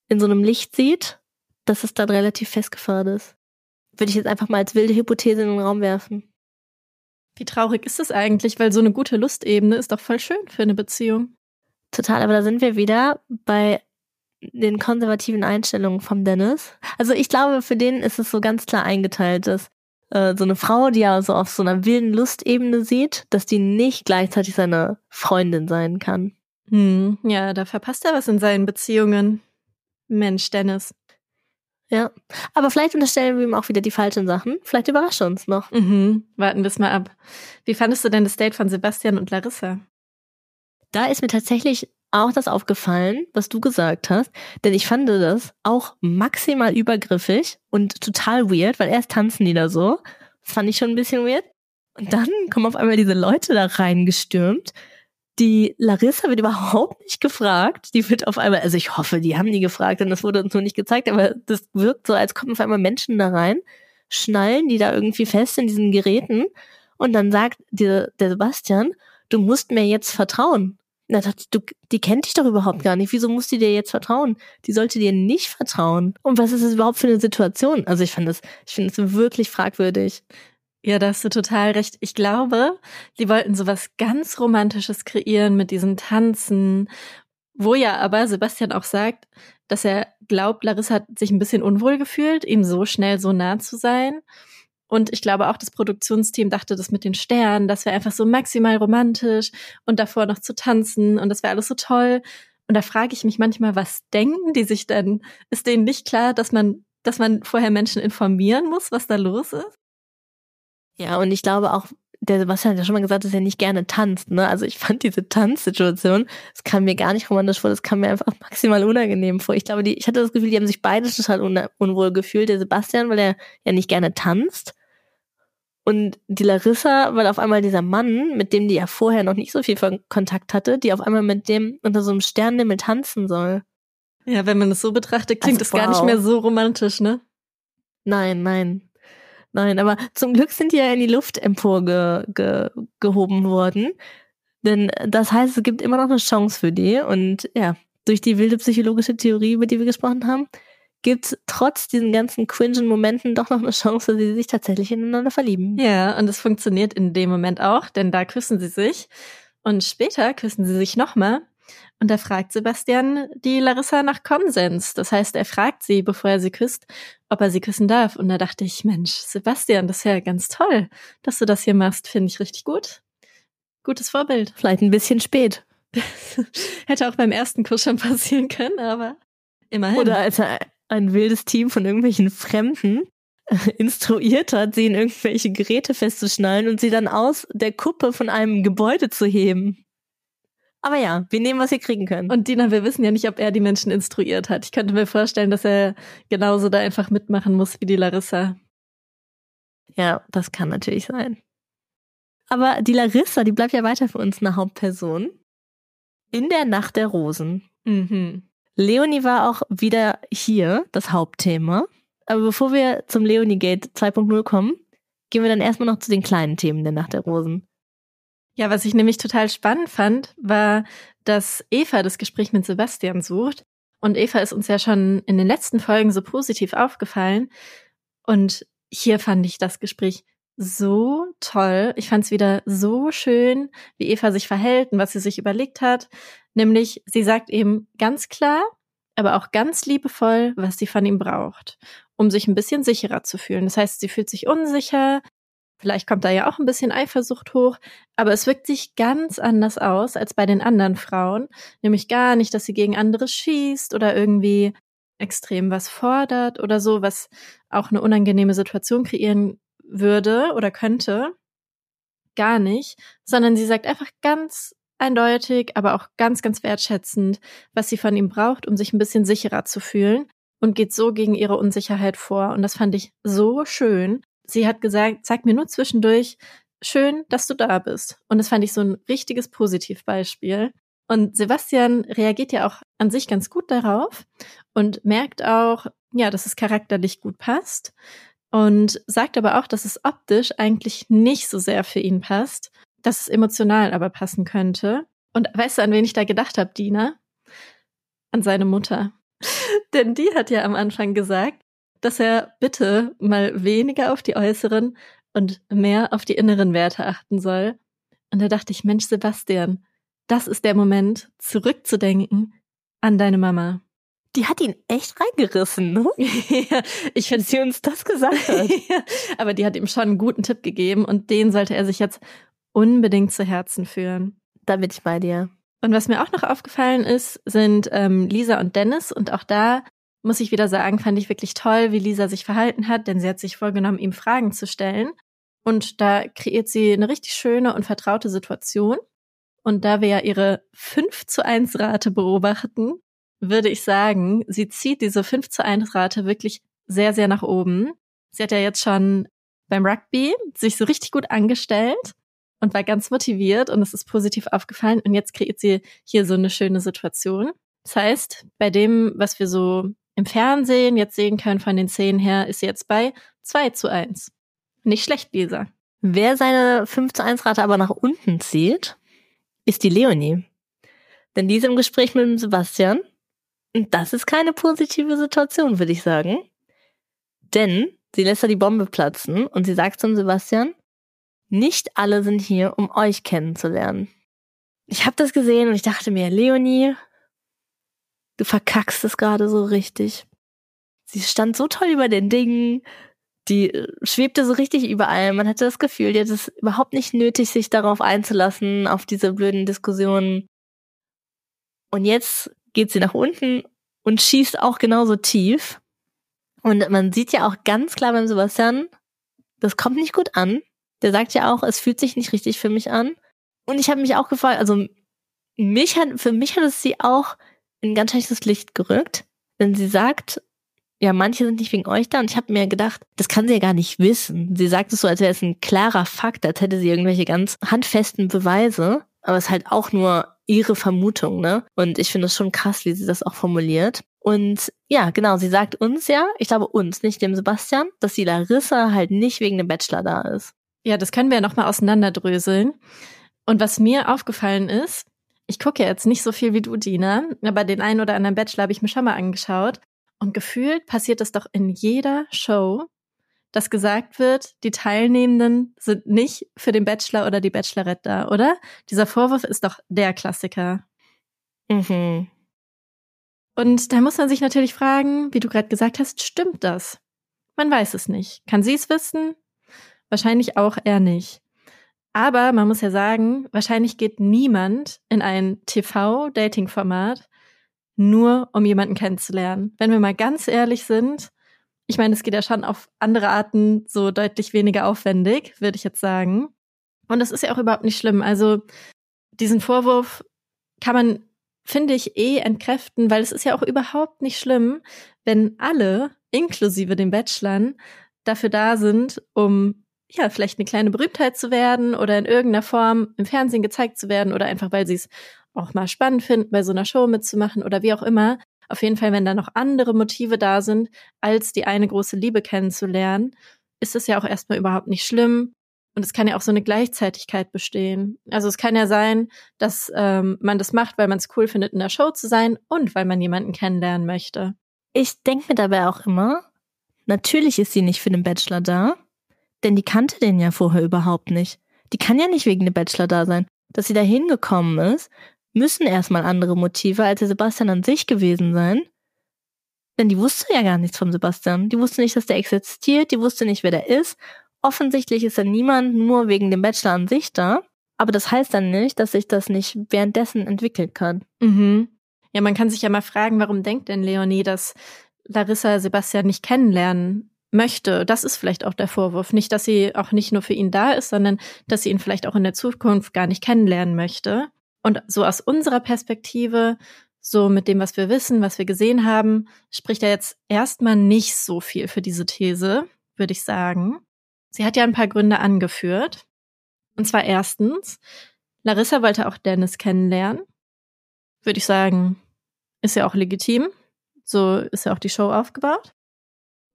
in so einem Licht sieht, dass es dann relativ festgefahren ist. Würde ich jetzt einfach mal als wilde Hypothese in den Raum werfen. Wie traurig ist es eigentlich, weil so eine gute Lustebene ist doch voll schön für eine Beziehung. Total, aber da sind wir wieder bei den konservativen Einstellungen vom Dennis. Also ich glaube, für den ist es so ganz klar eingeteilt, dass äh, so eine Frau, die er so auf so einer wilden Lustebene sieht, dass die nicht gleichzeitig seine Freundin sein kann. Hm, ja, da verpasst er was in seinen Beziehungen. Mensch, Dennis. Ja, aber vielleicht unterstellen wir ihm auch wieder die falschen Sachen. Vielleicht überrascht er uns noch. Mhm. Warten wir es mal ab. Wie fandest du denn das Date von Sebastian und Larissa? Da ist mir tatsächlich auch das aufgefallen, was du gesagt hast, denn ich fand das auch maximal übergriffig und total weird, weil erst tanzen die da so. Das fand ich schon ein bisschen weird. Und dann kommen auf einmal diese Leute da reingestürmt. Die Larissa wird überhaupt nicht gefragt. Die wird auf einmal, also ich hoffe, die haben die gefragt, denn das wurde uns nur nicht gezeigt, aber das wirkt so, als kommen auf einmal Menschen da rein, schnallen die da irgendwie fest in diesen Geräten und dann sagt der, der Sebastian, du musst mir jetzt vertrauen. Na, du, die kennt dich doch überhaupt gar nicht. Wieso muss die dir jetzt vertrauen? Die sollte dir nicht vertrauen. Und was ist das überhaupt für eine Situation? Also ich finde das, ich finde es wirklich fragwürdig. Ja, da hast du total recht. Ich glaube, sie wollten sowas ganz Romantisches kreieren mit diesen Tanzen, wo ja aber Sebastian auch sagt, dass er glaubt, Larissa hat sich ein bisschen unwohl gefühlt, ihm so schnell so nah zu sein. Und ich glaube auch, das Produktionsteam dachte, das mit den Sternen, das wäre einfach so maximal romantisch und davor noch zu tanzen und das wäre alles so toll. Und da frage ich mich manchmal, was denken die sich denn? Ist denen nicht klar, dass man, dass man vorher Menschen informieren muss, was da los ist? Ja, und ich glaube auch, der Sebastian hat ja schon mal gesagt, dass er nicht gerne tanzt, ne? Also ich fand diese Tanzsituation, das kam mir gar nicht romantisch vor, das kam mir einfach maximal unangenehm vor. Ich glaube, die, ich hatte das Gefühl, die haben sich beide total un unwohl gefühlt. Der Sebastian, weil er ja nicht gerne tanzt und die Larissa, weil auf einmal dieser Mann, mit dem die ja vorher noch nicht so viel Kontakt hatte, die auf einmal mit dem unter so einem Sternenhimmel tanzen soll. Ja, wenn man es so betrachtet, klingt also, das wow. gar nicht mehr so romantisch, ne? Nein, nein. Nein, aber zum Glück sind die ja in die Luft emporgehoben ge worden. Denn das heißt, es gibt immer noch eine Chance für die. Und ja, durch die wilde psychologische Theorie, über die wir gesprochen haben, gibt es trotz diesen ganzen cringen Momenten doch noch eine Chance, dass sie sich tatsächlich ineinander verlieben. Ja, und es funktioniert in dem Moment auch, denn da küssen sie sich und später küssen sie sich nochmal. Und da fragt Sebastian die Larissa nach Konsens. Das heißt, er fragt sie, bevor er sie küsst, ob er sie küssen darf. Und da dachte ich, Mensch, Sebastian, das ist ja ganz toll, dass du das hier machst. Finde ich richtig gut. Gutes Vorbild. Vielleicht ein bisschen spät. Hätte auch beim ersten Kuss schon passieren können, aber immerhin. Oder als er ein wildes Team von irgendwelchen Fremden instruiert hat, sie in irgendwelche Geräte festzuschnallen und sie dann aus der Kuppe von einem Gebäude zu heben. Aber ja, wir nehmen, was wir kriegen können. Und Dina, wir wissen ja nicht, ob er die Menschen instruiert hat. Ich könnte mir vorstellen, dass er genauso da einfach mitmachen muss wie die Larissa. Ja, das kann natürlich sein. Aber die Larissa, die bleibt ja weiter für uns eine Hauptperson. In der Nacht der Rosen. Mhm. Leonie war auch wieder hier, das Hauptthema. Aber bevor wir zum Leonie Gate 2.0 kommen, gehen wir dann erstmal noch zu den kleinen Themen der Nacht der Rosen. Ja, was ich nämlich total spannend fand, war, dass Eva das Gespräch mit Sebastian sucht. Und Eva ist uns ja schon in den letzten Folgen so positiv aufgefallen. Und hier fand ich das Gespräch so toll. Ich fand es wieder so schön, wie Eva sich verhält und was sie sich überlegt hat. Nämlich, sie sagt eben ganz klar, aber auch ganz liebevoll, was sie von ihm braucht, um sich ein bisschen sicherer zu fühlen. Das heißt, sie fühlt sich unsicher, vielleicht kommt da ja auch ein bisschen Eifersucht hoch, aber es wirkt sich ganz anders aus als bei den anderen Frauen, nämlich gar nicht, dass sie gegen andere schießt oder irgendwie extrem was fordert oder so, was auch eine unangenehme Situation kreieren würde oder könnte. Gar nicht, sondern sie sagt einfach ganz eindeutig, aber auch ganz, ganz wertschätzend, was sie von ihm braucht, um sich ein bisschen sicherer zu fühlen und geht so gegen ihre Unsicherheit vor. Und das fand ich so schön. Sie hat gesagt, sag mir nur zwischendurch, schön, dass du da bist. Und das fand ich so ein richtiges Positivbeispiel. Und Sebastian reagiert ja auch an sich ganz gut darauf und merkt auch, ja, dass es charakterlich gut passt und sagt aber auch, dass es optisch eigentlich nicht so sehr für ihn passt dass es emotional aber passen könnte. Und weißt du, an wen ich da gedacht habe, Dina? An seine Mutter. Denn die hat ja am Anfang gesagt, dass er bitte mal weniger auf die äußeren und mehr auf die inneren Werte achten soll. Und da dachte ich, Mensch, Sebastian, das ist der Moment, zurückzudenken an deine Mama. die hat ihn echt reingerissen, ne? ja, ich finde, sie uns das gesagt hat. aber die hat ihm schon einen guten Tipp gegeben und den sollte er sich jetzt unbedingt zu Herzen führen. Da bin ich bei dir. Und was mir auch noch aufgefallen ist, sind ähm, Lisa und Dennis. Und auch da muss ich wieder sagen, fand ich wirklich toll, wie Lisa sich verhalten hat, denn sie hat sich vorgenommen, ihm Fragen zu stellen. Und da kreiert sie eine richtig schöne und vertraute Situation. Und da wir ja ihre 5 zu 1 Rate beobachten, würde ich sagen, sie zieht diese 5 zu 1 Rate wirklich sehr, sehr nach oben. Sie hat ja jetzt schon beim Rugby sich so richtig gut angestellt und war ganz motiviert und es ist positiv aufgefallen und jetzt kreiert sie hier so eine schöne Situation. Das heißt, bei dem, was wir so im Fernsehen jetzt sehen können von den Szenen her, ist jetzt bei 2 zu 1. Nicht schlecht, Lisa. Wer seine 5 zu 1 Rate aber nach unten zieht, ist die Leonie. Denn die ist im Gespräch mit dem Sebastian und das ist keine positive Situation, würde ich sagen. Denn sie lässt da die Bombe platzen und sie sagt zum Sebastian, nicht alle sind hier, um euch kennenzulernen. Ich habe das gesehen und ich dachte mir, Leonie, du verkackst es gerade so richtig. Sie stand so toll über den Dingen, die schwebte so richtig überall. Man hatte das Gefühl, die hat es überhaupt nicht nötig, sich darauf einzulassen, auf diese blöden Diskussionen. Und jetzt geht sie nach unten und schießt auch genauso tief. Und man sieht ja auch ganz klar beim Sebastian, das kommt nicht gut an. Der sagt ja auch, es fühlt sich nicht richtig für mich an. Und ich habe mich auch gefragt, also mich hat, für mich hat es sie auch in ganz schlechtes Licht gerückt, denn sie sagt, ja, manche sind nicht wegen euch da und ich habe mir gedacht, das kann sie ja gar nicht wissen. Sie sagt es so, als wäre es ein klarer Fakt, als hätte sie irgendwelche ganz handfesten Beweise, aber es ist halt auch nur ihre Vermutung, ne? Und ich finde es schon krass, wie sie das auch formuliert. Und ja, genau, sie sagt uns ja, ich glaube uns, nicht dem Sebastian, dass die Larissa halt nicht wegen dem Bachelor da ist. Ja, das können wir ja nochmal auseinanderdröseln. Und was mir aufgefallen ist, ich gucke ja jetzt nicht so viel wie du, Dina, aber den einen oder anderen Bachelor habe ich mir schon mal angeschaut. Und gefühlt passiert es doch in jeder Show, dass gesagt wird, die Teilnehmenden sind nicht für den Bachelor oder die Bachelorette da, oder? Dieser Vorwurf ist doch der Klassiker. Mhm. Und da muss man sich natürlich fragen, wie du gerade gesagt hast, stimmt das? Man weiß es nicht. Kann sie es wissen? Wahrscheinlich auch er nicht. Aber man muss ja sagen, wahrscheinlich geht niemand in ein TV-Dating-Format nur, um jemanden kennenzulernen. Wenn wir mal ganz ehrlich sind, ich meine, es geht ja schon auf andere Arten so deutlich weniger aufwendig, würde ich jetzt sagen. Und das ist ja auch überhaupt nicht schlimm. Also diesen Vorwurf kann man, finde ich, eh entkräften, weil es ist ja auch überhaupt nicht schlimm, wenn alle, inklusive den Bachelorn, dafür da sind, um ja, vielleicht eine kleine Berühmtheit zu werden oder in irgendeiner Form im Fernsehen gezeigt zu werden oder einfach, weil sie es auch mal spannend finden, bei so einer Show mitzumachen oder wie auch immer. Auf jeden Fall, wenn da noch andere Motive da sind, als die eine große Liebe kennenzulernen, ist es ja auch erstmal überhaupt nicht schlimm. Und es kann ja auch so eine Gleichzeitigkeit bestehen. Also es kann ja sein, dass ähm, man das macht, weil man es cool findet, in der Show zu sein und weil man jemanden kennenlernen möchte. Ich denke mir dabei auch immer, natürlich ist sie nicht für den Bachelor da, denn die kannte den ja vorher überhaupt nicht. Die kann ja nicht wegen dem Bachelor da sein. Dass sie da hingekommen ist, müssen erstmal andere Motive als der Sebastian an sich gewesen sein. Denn die wusste ja gar nichts vom Sebastian. Die wusste nicht, dass der existiert, die wusste nicht, wer der ist. Offensichtlich ist da niemand nur wegen dem Bachelor an sich da. Aber das heißt dann nicht, dass sich das nicht währenddessen entwickeln kann. Mhm. Ja, man kann sich ja mal fragen, warum denkt denn Leonie, dass Larissa Sebastian nicht kennenlernen möchte. Das ist vielleicht auch der Vorwurf. Nicht, dass sie auch nicht nur für ihn da ist, sondern dass sie ihn vielleicht auch in der Zukunft gar nicht kennenlernen möchte. Und so aus unserer Perspektive, so mit dem, was wir wissen, was wir gesehen haben, spricht er jetzt erstmal nicht so viel für diese These, würde ich sagen. Sie hat ja ein paar Gründe angeführt. Und zwar erstens, Larissa wollte auch Dennis kennenlernen. Würde ich sagen, ist ja auch legitim. So ist ja auch die Show aufgebaut.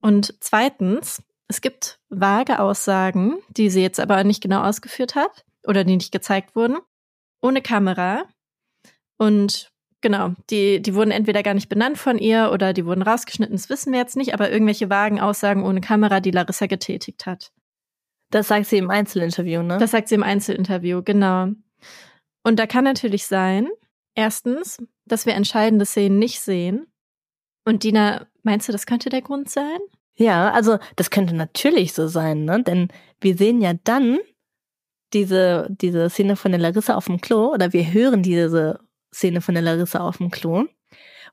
Und zweitens, es gibt vage Aussagen, die sie jetzt aber nicht genau ausgeführt hat oder die nicht gezeigt wurden, ohne Kamera. Und genau, die, die wurden entweder gar nicht benannt von ihr oder die wurden rausgeschnitten, das wissen wir jetzt nicht, aber irgendwelche vagen Aussagen ohne Kamera, die Larissa getätigt hat. Das sagt sie im Einzelinterview, ne? Das sagt sie im Einzelinterview, genau. Und da kann natürlich sein, erstens, dass wir entscheidende Szenen nicht sehen. Und Dina, meinst du, das könnte der Grund sein? Ja, also das könnte natürlich so sein, ne? Denn wir sehen ja dann diese, diese Szene von der Larissa auf dem Klo oder wir hören diese Szene von der Larissa auf dem Klo,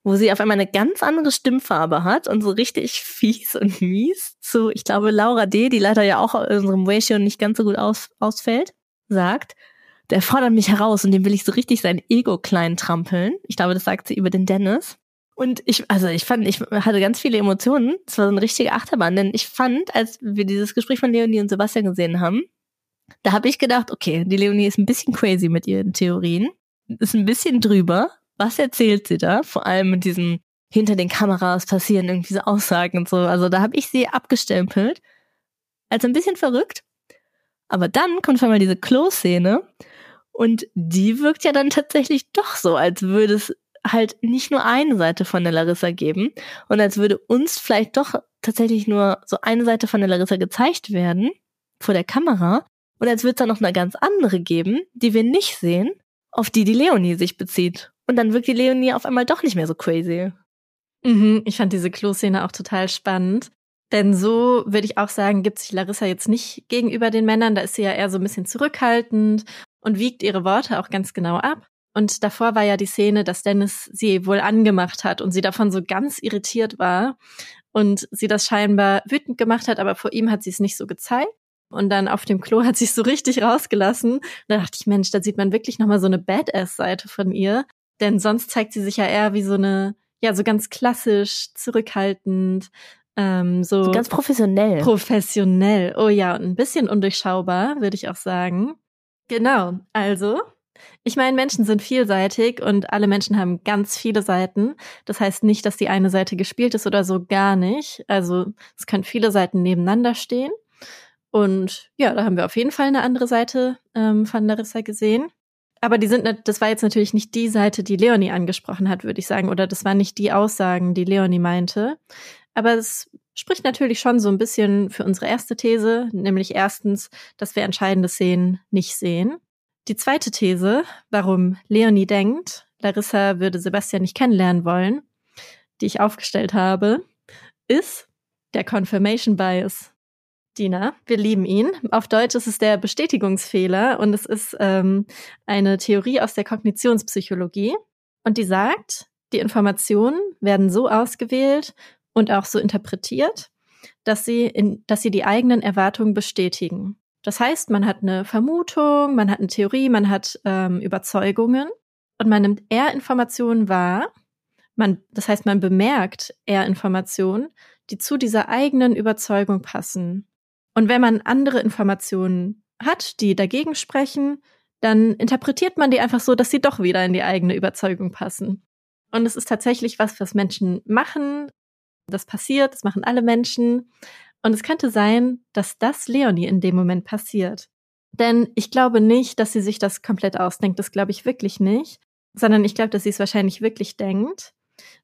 wo sie auf einmal eine ganz andere Stimmfarbe hat und so richtig fies und mies zu, ich glaube, Laura D., die leider ja auch in unserem Ratio nicht ganz so gut aus, ausfällt, sagt, der fordert mich heraus und dem will ich so richtig sein Ego klein trampeln. Ich glaube, das sagt sie über den Dennis. Und ich, also ich fand, ich hatte ganz viele Emotionen. Es war so eine richtige Achterbahn, denn ich fand, als wir dieses Gespräch von Leonie und Sebastian gesehen haben, da habe ich gedacht, okay, die Leonie ist ein bisschen crazy mit ihren Theorien, ist ein bisschen drüber. Was erzählt sie da? Vor allem mit diesem hinter den Kameras passieren irgendwie so Aussagen und so. Also da habe ich sie abgestempelt als ein bisschen verrückt. Aber dann kommt schon mal diese Klo-Szene und die wirkt ja dann tatsächlich doch so, als würde es halt nicht nur eine Seite von der Larissa geben und als würde uns vielleicht doch tatsächlich nur so eine Seite von der Larissa gezeigt werden vor der Kamera und als würde es dann noch eine ganz andere geben, die wir nicht sehen, auf die die Leonie sich bezieht. Und dann wirkt die Leonie auf einmal doch nicht mehr so crazy. Mhm, ich fand diese Klo-Szene auch total spannend. Denn so würde ich auch sagen, gibt sich Larissa jetzt nicht gegenüber den Männern. Da ist sie ja eher so ein bisschen zurückhaltend und wiegt ihre Worte auch ganz genau ab. Und davor war ja die Szene, dass Dennis sie wohl angemacht hat und sie davon so ganz irritiert war und sie das scheinbar wütend gemacht hat, aber vor ihm hat sie es nicht so gezeigt. Und dann auf dem Klo hat sie es so richtig rausgelassen. Da dachte ich, Mensch, da sieht man wirklich nochmal so eine Badass-Seite von ihr. Denn sonst zeigt sie sich ja eher wie so eine, ja, so ganz klassisch, zurückhaltend, ähm, so, so ganz professionell. Professionell, oh ja, und ein bisschen undurchschaubar, würde ich auch sagen. Genau, also ich meine, Menschen sind vielseitig und alle Menschen haben ganz viele Seiten. Das heißt nicht, dass die eine Seite gespielt ist oder so gar nicht. Also es können viele Seiten nebeneinander stehen. Und ja, da haben wir auf jeden Fall eine andere Seite ähm, von Larissa gesehen. Aber die sind, das war jetzt natürlich nicht die Seite, die Leonie angesprochen hat, würde ich sagen, oder das waren nicht die Aussagen, die Leonie meinte. Aber es spricht natürlich schon so ein bisschen für unsere erste These, nämlich erstens, dass wir entscheidende Szenen nicht sehen. Die zweite These, warum Leonie denkt, Larissa würde Sebastian nicht kennenlernen wollen, die ich aufgestellt habe, ist der Confirmation Bias. Dina, wir lieben ihn. Auf Deutsch ist es der Bestätigungsfehler und es ist ähm, eine Theorie aus der Kognitionspsychologie. Und die sagt, die Informationen werden so ausgewählt und auch so interpretiert, dass sie, in, dass sie die eigenen Erwartungen bestätigen. Das heißt, man hat eine Vermutung, man hat eine Theorie, man hat ähm, Überzeugungen und man nimmt eher Informationen wahr. Man, das heißt, man bemerkt eher Informationen, die zu dieser eigenen Überzeugung passen. Und wenn man andere Informationen hat, die dagegen sprechen, dann interpretiert man die einfach so, dass sie doch wieder in die eigene Überzeugung passen. Und es ist tatsächlich was, was Menschen machen, das passiert, das machen alle Menschen. Und es könnte sein, dass das Leonie in dem Moment passiert. Denn ich glaube nicht, dass sie sich das komplett ausdenkt. Das glaube ich wirklich nicht. Sondern ich glaube, dass sie es wahrscheinlich wirklich denkt.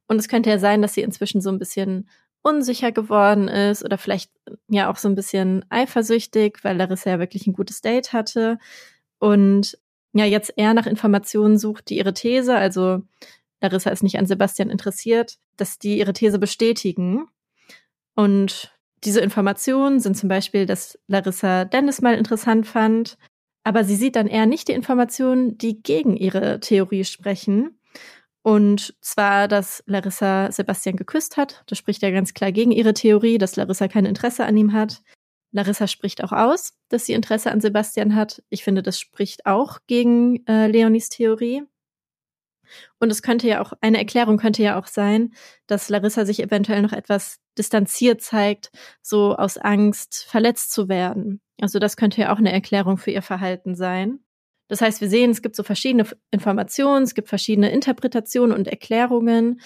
Und es könnte ja sein, dass sie inzwischen so ein bisschen unsicher geworden ist oder vielleicht ja auch so ein bisschen eifersüchtig, weil Larissa ja wirklich ein gutes Date hatte und ja jetzt eher nach Informationen sucht, die ihre These, also Larissa ist nicht an Sebastian interessiert, dass die ihre These bestätigen. Und diese Informationen sind zum Beispiel, dass Larissa Dennis mal interessant fand, aber sie sieht dann eher nicht die Informationen, die gegen ihre Theorie sprechen. Und zwar, dass Larissa Sebastian geküsst hat. Das spricht ja ganz klar gegen ihre Theorie, dass Larissa kein Interesse an ihm hat. Larissa spricht auch aus, dass sie Interesse an Sebastian hat. Ich finde, das spricht auch gegen äh, Leonis Theorie. Und es könnte ja auch, eine Erklärung könnte ja auch sein, dass Larissa sich eventuell noch etwas distanziert zeigt, so aus Angst, verletzt zu werden. Also das könnte ja auch eine Erklärung für ihr Verhalten sein. Das heißt, wir sehen, es gibt so verschiedene Informationen, es gibt verschiedene Interpretationen und Erklärungen.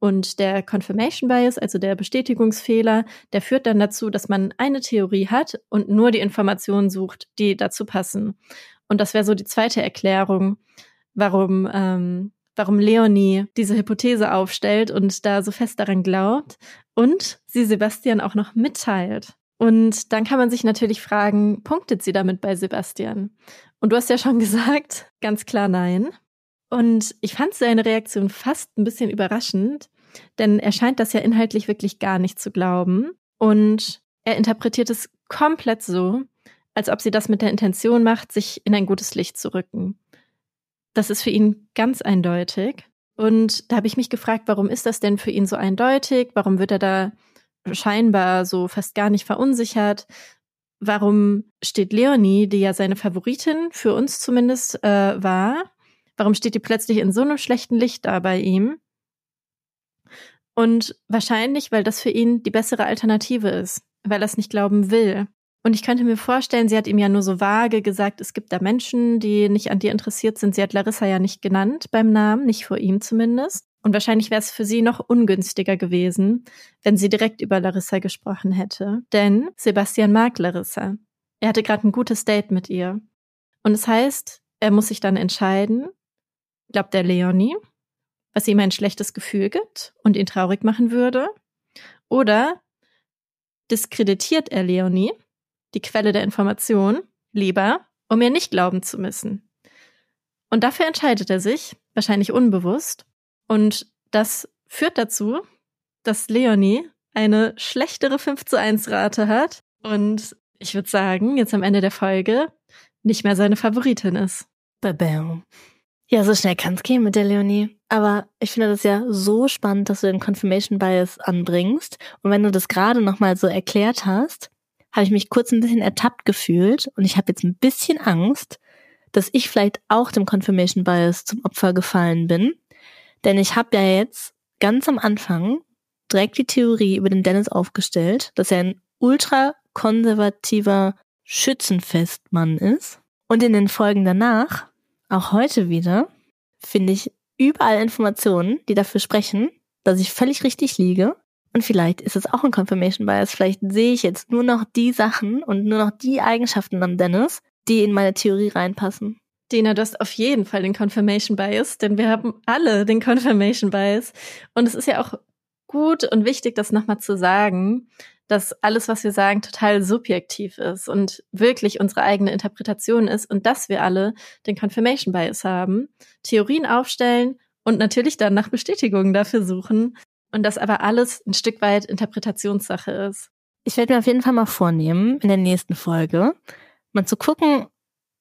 Und der Confirmation Bias, also der Bestätigungsfehler, der führt dann dazu, dass man eine Theorie hat und nur die Informationen sucht, die dazu passen. Und das wäre so die zweite Erklärung, warum ähm, warum Leonie diese Hypothese aufstellt und da so fest daran glaubt und sie Sebastian auch noch mitteilt. Und dann kann man sich natürlich fragen, punktet sie damit bei Sebastian? Und du hast ja schon gesagt, ganz klar nein. Und ich fand seine Reaktion fast ein bisschen überraschend, Denn er scheint das ja inhaltlich wirklich gar nicht zu glauben. Und er interpretiert es komplett so, als ob sie das mit der Intention macht, sich in ein gutes Licht zu rücken. Das ist für ihn ganz eindeutig. Und da habe ich mich gefragt, warum ist das denn für ihn so eindeutig? Warum wird er da scheinbar so fast gar nicht verunsichert? Warum steht Leonie, die ja seine Favoritin für uns zumindest äh, war, warum steht die plötzlich in so einem schlechten Licht da bei ihm? Und wahrscheinlich, weil das für ihn die bessere Alternative ist, weil er es nicht glauben will. Und ich könnte mir vorstellen, sie hat ihm ja nur so vage gesagt, es gibt da Menschen, die nicht an dir interessiert sind. Sie hat Larissa ja nicht genannt beim Namen, nicht vor ihm zumindest. Und wahrscheinlich wäre es für sie noch ungünstiger gewesen, wenn sie direkt über Larissa gesprochen hätte. Denn Sebastian mag Larissa. Er hatte gerade ein gutes Date mit ihr. Und es das heißt, er muss sich dann entscheiden, glaubt er Leonie, was ihm ein schlechtes Gefühl gibt und ihn traurig machen würde, oder diskreditiert er Leonie die Quelle der Information, lieber, um ihr nicht glauben zu müssen. Und dafür entscheidet er sich, wahrscheinlich unbewusst, und das führt dazu, dass Leonie eine schlechtere 5 zu 1 Rate hat und ich würde sagen, jetzt am Ende der Folge nicht mehr seine Favoritin ist. Babam. Ja, so schnell kann es gehen mit der Leonie. Aber ich finde das ja so spannend, dass du den Confirmation Bias anbringst. Und wenn du das gerade nochmal so erklärt hast, habe ich mich kurz ein bisschen ertappt gefühlt und ich habe jetzt ein bisschen Angst, dass ich vielleicht auch dem Confirmation Bias zum Opfer gefallen bin. Denn ich habe ja jetzt ganz am Anfang direkt die Theorie über den Dennis aufgestellt, dass er ein ultra konservativer Schützenfestmann ist. Und in den Folgen danach, auch heute wieder, finde ich überall Informationen, die dafür sprechen, dass ich völlig richtig liege und vielleicht ist es auch ein Confirmation Bias. Vielleicht sehe ich jetzt nur noch die Sachen und nur noch die Eigenschaften am Dennis, die in meine Theorie reinpassen. Dina, du hast auf jeden Fall den Confirmation Bias, denn wir haben alle den Confirmation Bias. Und es ist ja auch gut und wichtig, das nochmal zu sagen, dass alles, was wir sagen, total subjektiv ist und wirklich unsere eigene Interpretation ist und dass wir alle den Confirmation Bias haben, Theorien aufstellen und natürlich dann nach Bestätigungen dafür suchen, und das aber alles ein Stück weit Interpretationssache ist. Ich werde mir auf jeden Fall mal vornehmen, in der nächsten Folge mal zu gucken,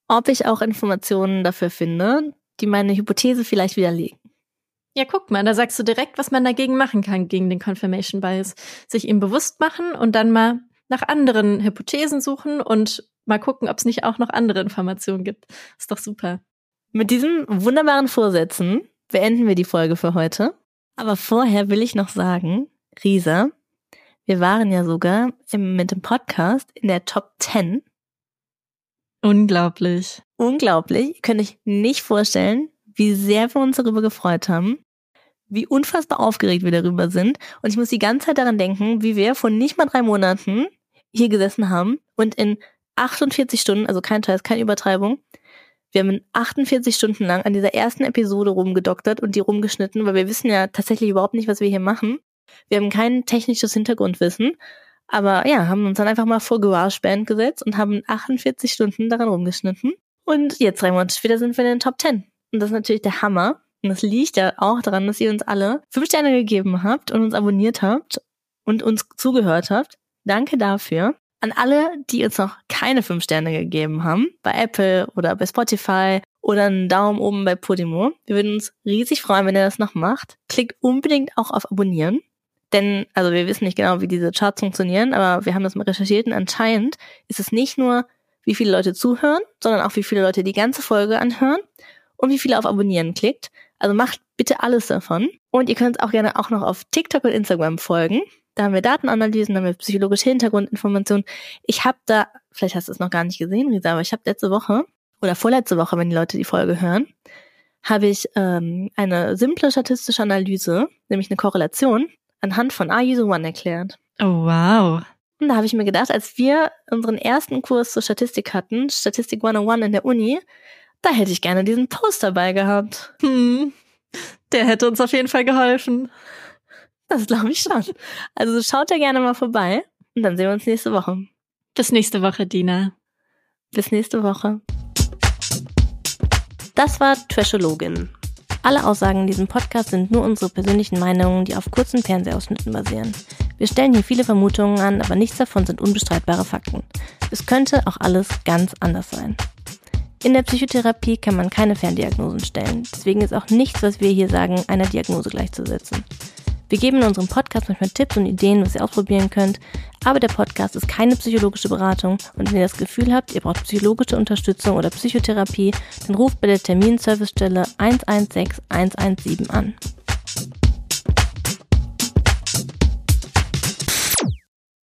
ob ich auch Informationen dafür finde, die meine Hypothese vielleicht widerlegen. Ja, guck mal, da sagst du direkt, was man dagegen machen kann, gegen den Confirmation Bias. Sich ihm bewusst machen und dann mal nach anderen Hypothesen suchen und mal gucken, ob es nicht auch noch andere Informationen gibt. Ist doch super. Mit diesen wunderbaren Vorsätzen beenden wir die Folge für heute. Aber vorher will ich noch sagen, Risa, wir waren ja sogar im, mit dem Podcast in der Top 10. Unglaublich. Unglaublich. Ihr könnt euch nicht vorstellen, wie sehr wir uns darüber gefreut haben, wie unfassbar aufgeregt wir darüber sind. Und ich muss die ganze Zeit daran denken, wie wir vor nicht mal drei Monaten hier gesessen haben und in 48 Stunden, also kein Teil, keine Übertreibung, wir haben 48 Stunden lang an dieser ersten Episode rumgedoktert und die rumgeschnitten, weil wir wissen ja tatsächlich überhaupt nicht, was wir hier machen. Wir haben kein technisches Hintergrundwissen, aber ja, haben uns dann einfach mal vor GarageBand gesetzt und haben 48 Stunden daran rumgeschnitten. Und jetzt Monate später sind wir in den Top 10. Und das ist natürlich der Hammer. Und das liegt ja auch daran, dass ihr uns alle fünf Sterne gegeben habt und uns abonniert habt und uns zugehört habt. Danke dafür. An alle, die uns noch keine fünf Sterne gegeben haben, bei Apple oder bei Spotify oder einen Daumen oben bei Podimo. Wir würden uns riesig freuen, wenn ihr das noch macht. Klickt unbedingt auch auf Abonnieren. Denn, also wir wissen nicht genau, wie diese Charts funktionieren, aber wir haben das mal recherchiert und anscheinend ist es nicht nur, wie viele Leute zuhören, sondern auch, wie viele Leute die ganze Folge anhören und wie viele auf Abonnieren klickt. Also macht bitte alles davon. Und ihr könnt auch gerne auch noch auf TikTok und Instagram folgen. Da haben wir Datenanalysen, da haben wir psychologische Hintergrundinformationen. Ich habe da, vielleicht hast du es noch gar nicht gesehen, Risa, aber ich habe letzte Woche oder vorletzte Woche, wenn die Leute die Folge hören, habe ich ähm, eine simple statistische Analyse, nämlich eine Korrelation, anhand von Are One erklärt. Oh, wow. Und da habe ich mir gedacht, als wir unseren ersten Kurs zur Statistik hatten, Statistik 101 in der Uni, da hätte ich gerne diesen Post dabei gehabt. Hm. Der hätte uns auf jeden Fall geholfen. Das glaube ich schon. Also schaut da gerne mal vorbei und dann sehen wir uns nächste Woche. Bis nächste Woche, Dina. Bis nächste Woche. Das war Trashologin. Alle Aussagen in diesem Podcast sind nur unsere persönlichen Meinungen, die auf kurzen Fernsehausschnitten basieren. Wir stellen hier viele Vermutungen an, aber nichts davon sind unbestreitbare Fakten. Es könnte auch alles ganz anders sein. In der Psychotherapie kann man keine Ferndiagnosen stellen. Deswegen ist auch nichts, was wir hier sagen, einer Diagnose gleichzusetzen. Wir geben in unserem Podcast manchmal Tipps und Ideen, was ihr ausprobieren könnt, aber der Podcast ist keine psychologische Beratung und wenn ihr das Gefühl habt, ihr braucht psychologische Unterstützung oder Psychotherapie, dann ruft bei der Terminservicestelle 116 117 an.